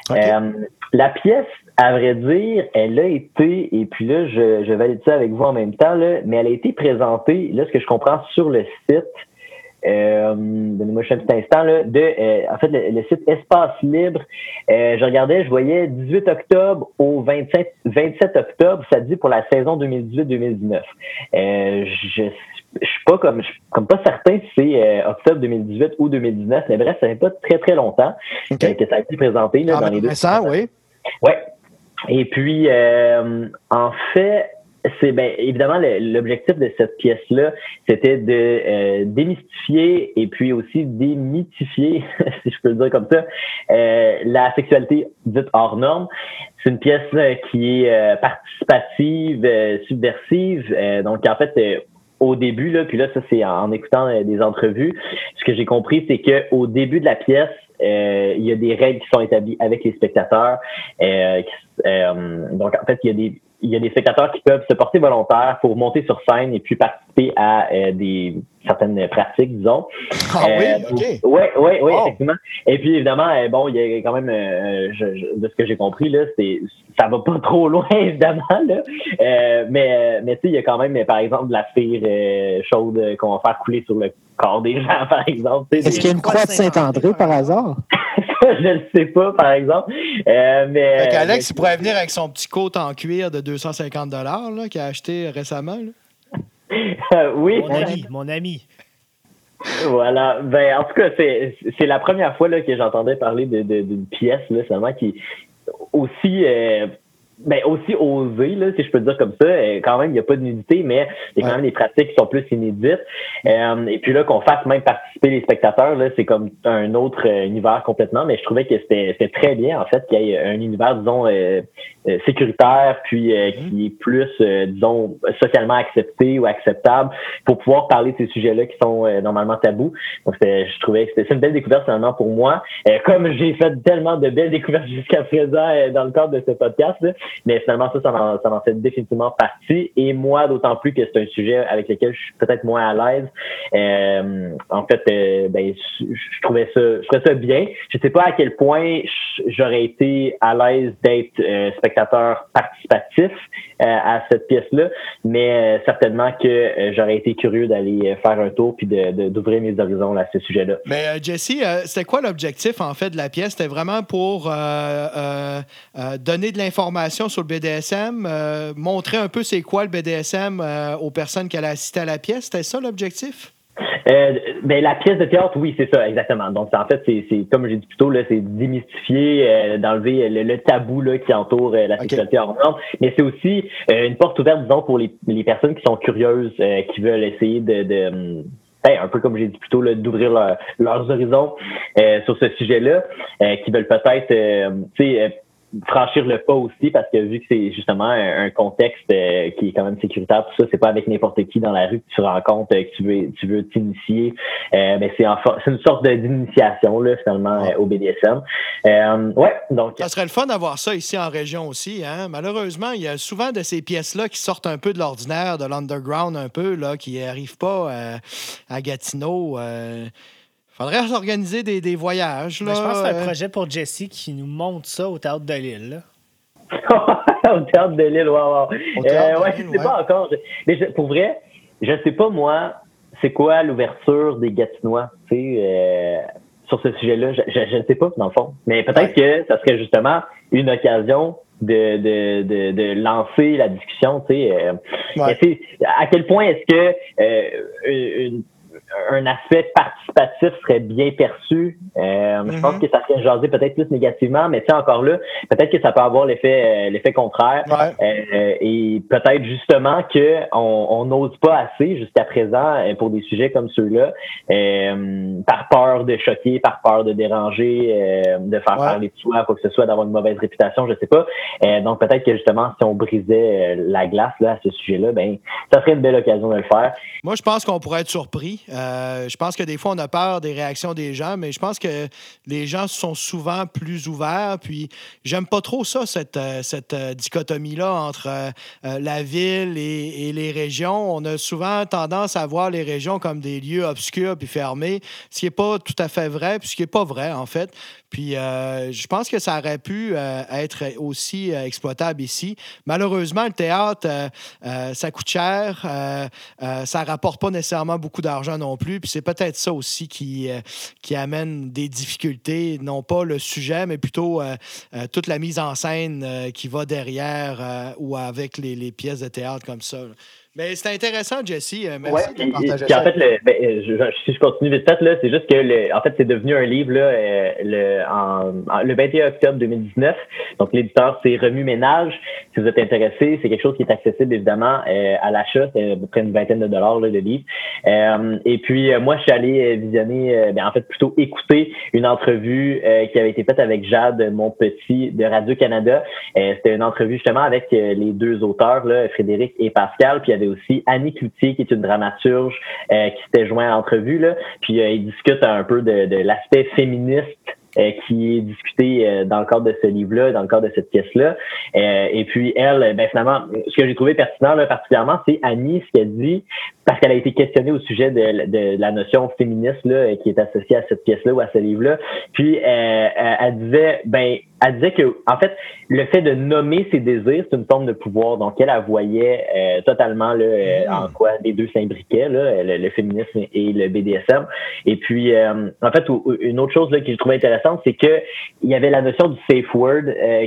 Euh, la pièce, à vrai dire, elle a été, et puis là, je, je valide ça avec vous en même temps, là, mais elle a été présentée, là, ce que je comprends sur le site, euh, donnez-moi un petit instant, là, de, en fait, le, site Espace Libre. je regardais, je voyais 18 octobre au 27, 27 octobre, ça dit pour la saison 2018-2019. je je suis pas comme, comme pas certain si c'est euh, octobre 2018 ou 2019, mais bref, ça fait pas très très longtemps euh, que ça a été présenté là, ah, dans les deux. Ça, oui. Ouais. Et puis, euh, en fait, c'est ben évidemment l'objectif de cette pièce-là, c'était de démystifier et puis aussi démythifier, [LAUGHS] si je peux le dire comme ça, la sexualité dite hors norme. C'est une pièce qui est participative, subversive. donc en fait, au début, là, puis là, ça c'est en, écoutant euh, des entrevues, ce que j'ai compris, c'est qu'au début de la pièce, euh, il y a des règles qui sont établies avec les spectateurs. Euh, donc, en fait, il y a des il y a des spectateurs qui peuvent se porter volontaires pour monter sur scène et puis participer à des certaines pratiques, disons. Ah oui, OK. Oui, oui, oui, effectivement. Et puis, évidemment, bon, il y a quand même, de ce que j'ai compris, là, c'est ça va pas [LAUGHS] trop loin, évidemment, là. Euh, mais mais tu sais, il y a quand même, par exemple, de la cire euh, chaude qu'on va faire couler sur le corps des gens, [LAUGHS] par exemple. Est-ce qu'il y a une croix de Saint-André, par hasard? [LAUGHS] je ne sais pas, par exemple. Euh, mais, fait Alex, il pourrait venir avec son petit coat en cuir de 250 qu'il a acheté récemment. [LAUGHS] oui. Mon ami, mon ami. Voilà. Ben, en tout cas, c'est la première fois là, que j'entendais parler d'une pièce là, seulement qui, aussi euh, ben aussi osé, là, si je peux dire comme ça. Euh, quand même, il n'y a pas de nudité, mais il y a quand même des pratiques qui sont plus inédites. Euh, et puis là, qu'on fasse même participer les spectateurs, là, c'est comme un autre univers complètement. Mais je trouvais que c'était très bien, en fait, qu'il y ait un univers, disons, sécuritaire, puis mm-hmm. qui est plus, disons, socialement accepté ou acceptable pour pouvoir parler de ces sujets-là qui sont normalement tabous. Donc, je trouvais que c'était une belle découverte finalement pour moi. comme j'ai fait tellement de belles découvertes [LAUGHS] jusqu'à présent dans le cadre de ce podcast, là, mais finalement, ça, ça en, ça fait définitivement partie. Et moi, d'autant plus que c'est un sujet avec lequel je suis peut-être moins à l'aise. Euh, en fait, euh, ben, je, trouvais ça, je trouvais ça bien. Je sais pas à quel point j'aurais été à l'aise d'être euh, spectateur participatif à cette pièce-là, mais certainement que j'aurais été curieux d'aller faire un tour puis d'ouvrir mes horizons à ce sujet-là. Mais Jesse, c'était quoi l'objectif en fait de la pièce? C'était vraiment pour donner de l'information sur le BDSM, euh, montrer un peu c'est quoi le BDSM euh, aux personnes qui allaient assister à la pièce. C'était ça l'objectif? Euh, ben, la pièce de théâtre, oui, c'est ça, exactement. Donc, en fait, c'est comme j'ai dit plus tôt, c'est démystifier, d'enlever le, tabou là, qui entoure la sexualité hors norme. Mais c'est aussi une porte ouverte, disons, pour les, les personnes qui sont curieuses, qui veulent essayer de, de ben, un peu comme j'ai dit plus tôt, d'ouvrir leurs horizons sur ce sujet-là, qui veulent peut-être, tu sais, franchir le pas aussi parce que vu que c'est justement un, contexte euh, qui est quand même sécuritaire, tout ça, c'est pas avec n'importe qui dans la rue que tu rencontres, euh, que tu veux tu veux t'initier. Euh, mais c'est c'est une sorte d'initiation là finalement au BDSM. ouais, donc ça serait le fun d'avoir ça ici en région aussi. Hein? Malheureusement, il y a souvent de ces pièces là qui sortent un peu de l'ordinaire, de l'underground un peu là, qui arrivent pas à Gatineau faudrait s'organiser des, des, voyages. Là. je pense que c'est un euh. projet pour Jesse qui nous montre ça au Théâtre de Lille. [LAUGHS] au Théâtre de Lille, wow, wow. Euh, ouais, je sais pas encore. Mais pour vrai, je sais pas, moi, c'est quoi l'ouverture des Gatinois. Tu sais, euh, sur ce sujet-là? Je ne sais pas, dans le fond. Mais peut-être que ça serait justement une occasion de, de, de, de lancer la discussion. Tu sais, euh, à quel point est-ce que euh, une, un aspect participatif serait bien perçu. Euh, je pense mhm. que ça serait jasé peut-être plus négativement, mais tu sais, encore là, peut-être que ça peut avoir l'effet euh, l'effet contraire. Euh, et peut-être justement que on n'ose pas assez jusqu'à présent pour des sujets comme ceux-là, par peur de choquer, par peur de déranger, de faire parler de soi, quoi que ce soit, d'avoir une mauvaise réputation, je sais pas. donc peut-être que justement, si on brisait la glace là, à ce sujet-là, ben ça serait une belle occasion de le faire. Moi, je pense qu'on pourrait être surpris. Euh, je pense que des fois, on a peur des réactions des gens, mais je pense que les gens sont souvent plus ouverts. Puis, j'aime pas trop ça, cette, euh, euh, dichotomie-là entre la ville et, les régions. On a souvent tendance à voir les régions comme des lieux obscurs puis fermés, ce qui n'est pas tout à fait vrai, puis ce qui n'est pas vrai, en fait. Puis euh, je pense que ça aurait pu euh, être aussi euh, exploitable ici. Malheureusement, le théâtre, ça coûte cher, ça rapporte pas nécessairement beaucoup d'argent non plus. Puis c'est peut-être ça aussi qui, amène des difficultés, non pas le sujet, mais plutôt toute la mise en scène qui va derrière ou avec les, pièces de théâtre comme ça. Mais c'est intéressant, Jesse. Euh, merci de partager ça. En fait, le, ben, euh, je, si je continue vite fait, là, c'est juste que le, en fait, c'est devenu un livre là, euh, le, en, le 21 octobre 2019. Donc, l'éditeur, c'est Remue Ménage. Si vous êtes intéressé, c'est quelque chose qui est accessible évidemment à l'achat. C'est à peu près une vingtaine de dollars là, le livre. et puis, moi, je suis allé visionner, ben, en fait, plutôt écouter une entrevue qui avait été faite avec Jade mon petit de Radio-Canada. C'était une entrevue justement avec les deux auteurs, là, Frédéric et Pascal. Puis, il y avait aussi Annie Cloutier, qui est une dramaturge, euh, qui s'était joint à l'entrevue. Là. Puis euh, ils discutent un peu de, de l'aspect féministe euh, qui est discuté dans le cadre de ce livre-là, dans le cadre de cette pièce-là. et puis elle, ben finalement, ce que j'ai trouvé pertinent là, particulièrement, c'est Annie, ce qu'elle dit, parce qu'elle a été questionnée au sujet de, de, la notion féministe là, qui est associée à cette pièce-là ou à ce livre-là. Puis elle disait, ben elle disait que, en fait, le fait de nommer ses désirs, c'est une forme de pouvoir. Donc, elle, elle voyait euh, totalement là, euh, en quoi les deux s'imbriquaient, là, le, féminisme et le BDSM. Et puis, euh, en fait, une autre chose là, que je trouvais intéressante, c'est que il y avait la notion du safe word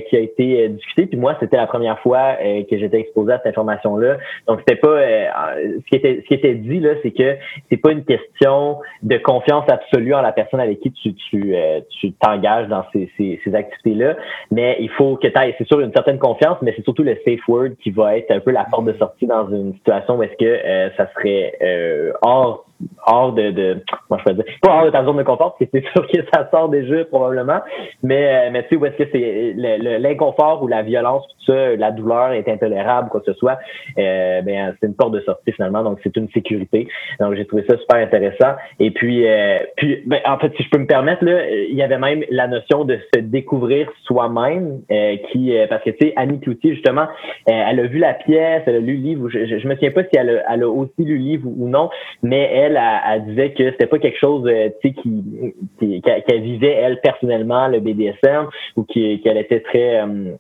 qui a été discutée. Puis moi, c'était la première fois que j'étais exposé à cette information-là. Donc, c'était pas ce qui était ce qui était dit là, c'est que c'est pas une question de confiance absolue en la personne avec qui tu tu tu t'engages dans ces, ces, ces activités-là mais il faut que tu aies, c'est sûr, une certaine confiance, mais c'est surtout le safe word qui va être un peu la porte de sortie dans une situation où est-ce que euh, ça serait euh, hors hors de, de moi je dire pas hors de ta zone de confort parce que c'est [LAUGHS] sûr que ça sort des jeux probablement. Mais euh, mais tu sais où est-ce que c'est l'inconfort ou la violence tout ça la douleur est intolérable quoi que ce soit euh, ben c'est une porte de sortie finalement. Donc c'est une sécurité. Donc j'ai trouvé ça super intéressant. Et puis euh, puis ben, en fait si je peux me permettre là il y avait même la notion de se découvrir soi-même euh, qui parce que tu sais Annie Cloutier justement elle a vu la pièce elle a lu le livre je, je, me souviens pas si elle a, elle a aussi lu le livre ou, non mais elle elle, disait que c'était pas quelque chose, euh, qui, qu'elle vivait elle personnellement le BDSM ou qu'elle était très euh,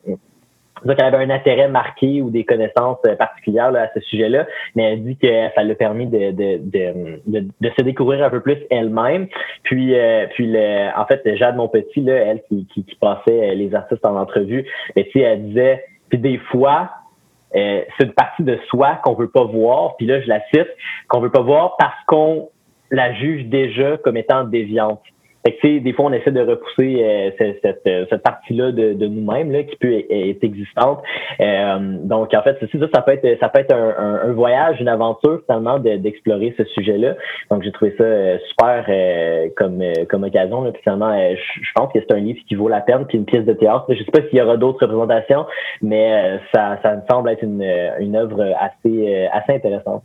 qu'elle avait un intérêt marqué ou des connaissances euh, particulières à ce sujet-là, mais elle dit que ça l'a permis de, de, se découvrir un peu plus elle-même. Puis, puis le, en fait, Jade Monpetit, là, elle qui, qui, passait les artistes en entrevue, mais, elle disait, puis des fois, euh, c'est une partie de soi qu'on veut pas voir. Puis là, je la cite, qu'on veut pas voir parce qu'on la juge déjà comme étant déviante. Fait des fois, on essaie de repousser euh, cette, cette, partie-là de, de nous-mêmes là, qui peut être existante. Euh, donc, en fait, ça, ça peut être, ça peut être un, un, voyage, une aventure finalement d'explorer ce sujet-là. Donc, j'ai trouvé ça euh, super comme, comme occasion. Là. Finalement, je pense que c'est un livre qui vaut la peine, puis une pièce de théâtre. Je sais pas s'il y aura d'autres représentations, mais ça, ça me semble être une, une œuvre assez, assez intéressante.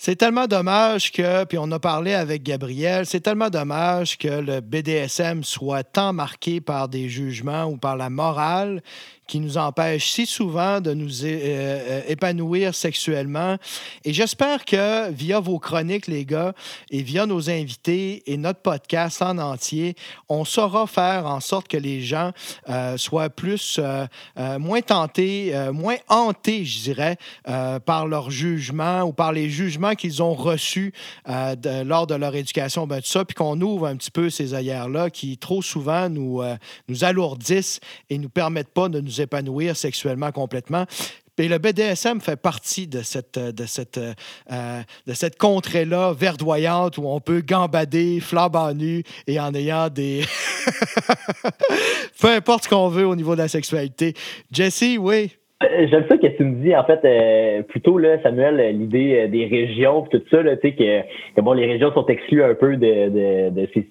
C'est tellement dommage que, puis on a parlé avec Gabriel, c'est tellement dommage que le BDSM soit tant marqué par des jugements ou par la morale qui nous empêchent si souvent de nous épanouir sexuellement. Et j'espère que via vos chroniques, les gars, et via nos invités et notre podcast en entier, on saura faire en sorte que les gens soient plus, moins tentés, moins hantés, je dirais, par leur jugement ou par les jugements qu'ils ont reçus lors de leur éducation, ben, tout ça, puis qu'on ouvre un petit peu ces ailleurs-là qui trop souvent nous, euh, nous alourdissent et nous permettent pas de nous épanouir sexuellement complètement. Et le BDSM fait partie de cette, de cette, euh, de cette contrée-là verdoyante où on peut gambader, flambant nu et en ayant des. [LAUGHS] Peu importe ce qu'on veut au niveau de la sexualité. Jesse, oui? Euh, j'aime ça que tu me dis, en fait, plutôt, là, Samuel, l'idée des régions, tout ça, là, que, que bon, les régions sont exclues un peu de, de, de ces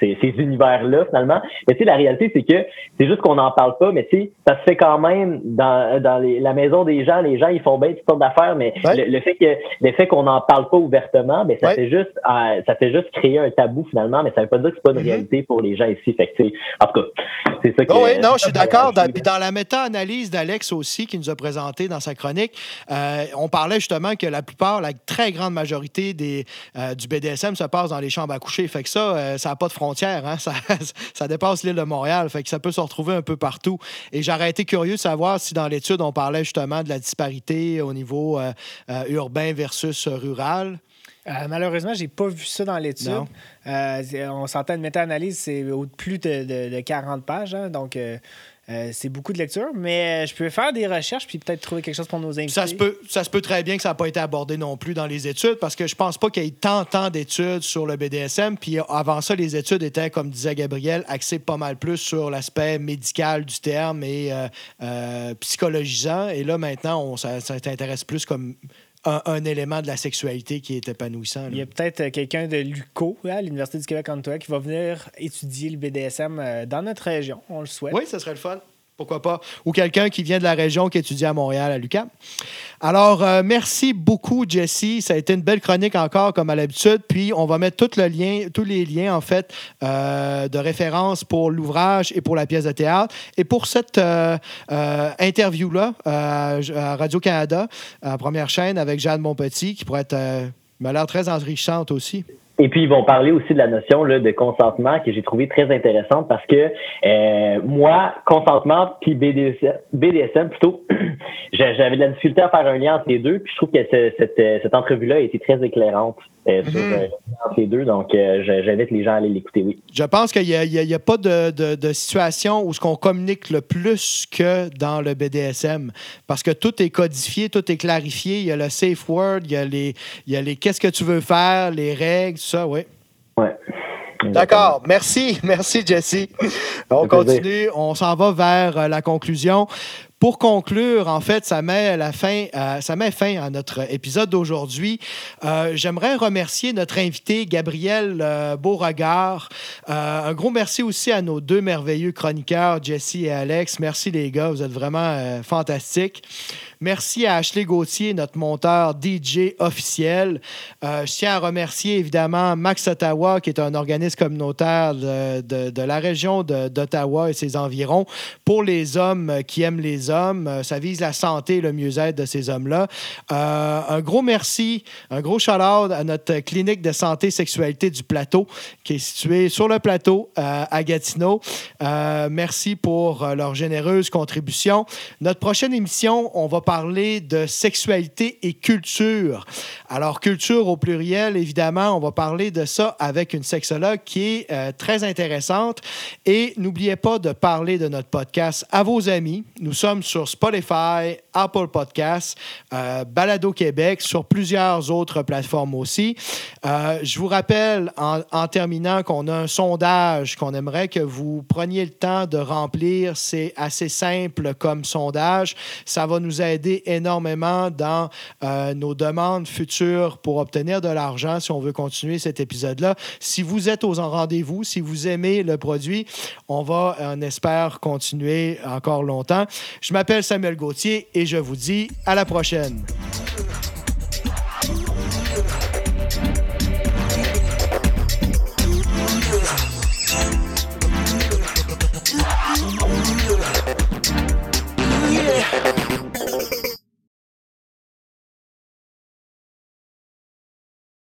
ces, ces univers-là, finalement. Mais tu sais, la réalité, c'est que c'est juste qu'on n'en parle pas, mais tu sais, ça se fait quand même dans, dans les, la maison des gens. Les gens, ils font bien toutes sortes d'affaires, mais le, fait que le fait qu'on n'en parle pas ouvertement, mais ça fait juste euh, ça fait juste créer un tabou finalement, mais ça veut pas dire que c'est pas une mm-hmm. réalité pour les gens ici. Fait que, en tout cas, c'est ça que. Oh oui, non, je suis d'accord. Dans, dans la méta-analyse d'Alex aussi, qui nous a présenté dans sa chronique, euh, on parlait justement que la plupart, la très grande majorité des, euh, du BDSM se passe dans les chambres à coucher. Fait que ça, ça n'a pas de Hein. [LAUGHS] Ça, dépasse l'île de Montréal. Fait que ça peut se retrouver un peu partout. Et j'aurais été curieux de savoir si dans l'étude, on parlait justement de la disparité au niveau euh, euh, urbain versus rural. Euh, malheureusement, j'ai pas vu ça dans l'étude. on s'entend une méta-analyse, c'est plus de, 40 pages. Hein, donc, euh, c'est beaucoup de lecture, mais euh, je peux faire des recherches puis peut-être trouver quelque chose pour nos invités. Ça se peut, ça se peut très bien que ça n'a pas été abordé non plus dans les études parce que je pense pas qu'il y ait tant, tant d'études sur le BDSM. Puis avant ça, les études étaient, comme disait Gabriel, axées pas mal plus sur l'aspect médical du terme et euh, psychologisant. Et là, maintenant, on, ça, ça t'intéresse plus comme un, élément de la sexualité qui est épanouissant. Il y a peut-être euh, quelqu'un de l'UCO, à l'Université du Québec en qui va venir étudier le BDSM euh, dans notre région. On le souhaite. Oui, ce serait le fun pourquoi pas, ou quelqu'un qui vient de la région qui étudie à Montréal, à l'UQAM. Alors, euh, merci beaucoup, Jesse. Ça a été une belle chronique encore, comme à l'habitude. Puis, on va mettre tous les liens, en fait, euh, de référence pour l'ouvrage et pour la pièce de théâtre. Et pour cette euh, interview-là, à Radio-Canada, première chaîne, avec Jeanne Monpetit, qui pourrait être, m'a l'air très enrichissante aussi. Et puis, ils vont parler aussi de la notion là, de consentement que j'ai trouvé très intéressante parce que euh, moi, consentement puis BDSM, plutôt, [CLEARS THROAT] j'avais de la difficulté à faire un lien entre les deux. Puis je trouve que cette, cette entrevue-là a été très éclairante euh, sur mhm. euh, entre les deux. Donc, j'invite les gens à aller l'écouter, oui. Je pense qu'il n'y a, a, pas de, de, de, situation où ce qu'on communique le plus que dans le BDSM parce que tout est codifié, tout est clarifié. Il y a le safe word, il y a les, il y a les qu'est-ce que tu veux faire, les règles, ça, oui. Oui. D'accord. Merci. [LAUGHS] Merci, Jesse. On continue. On s'en va vers euh, la conclusion. Pour conclure, en fait, ça met, la fin, euh, ça met fin à notre épisode d'aujourd'hui. Euh, j'aimerais remercier notre invité, Gabriel Beauregard. un gros merci aussi à nos deux merveilleux chroniqueurs, Jesse et Alex. Merci les gars, vous êtes vraiment fantastiques. Merci à Ashley Gauthier, notre monteur DJ officiel. Euh, je tiens à remercier évidemment Max Ottawa, qui est un organisme communautaire de, la région d'Ottawa et ses environs pour les hommes qui aiment les hommes. Euh, ça vise la santé et le mieux-être de ces hommes-là. Euh, un gros merci, un gros shout-out à notre clinique de santé et sexualité du plateau, qui est située sur le plateau à Gatineau. merci pour leur généreuse contribution. Notre prochaine émission, on va parler de sexualité et culture. Alors, culture au pluriel, évidemment, on va parler de ça avec une sexologue qui est euh, très intéressante. Et n'oubliez pas de parler de notre podcast à vos amis. Nous sommes sur Spotify, Apple Podcasts, euh, Balado Québec, sur plusieurs autres plateformes aussi. Euh, je vous rappelle en, terminant qu'on a un sondage qu'on aimerait que vous preniez le temps de remplir. C'est assez simple comme sondage. Ça va nous aider aider énormément dans euh, nos demandes futures pour obtenir de l'argent si on veut continuer cet épisode-là. Si vous êtes aux rendez-vous, si vous aimez le produit, on va, on espère, continuer encore longtemps. Je m'appelle Samuel Gauthier et je vous dis à la prochaine.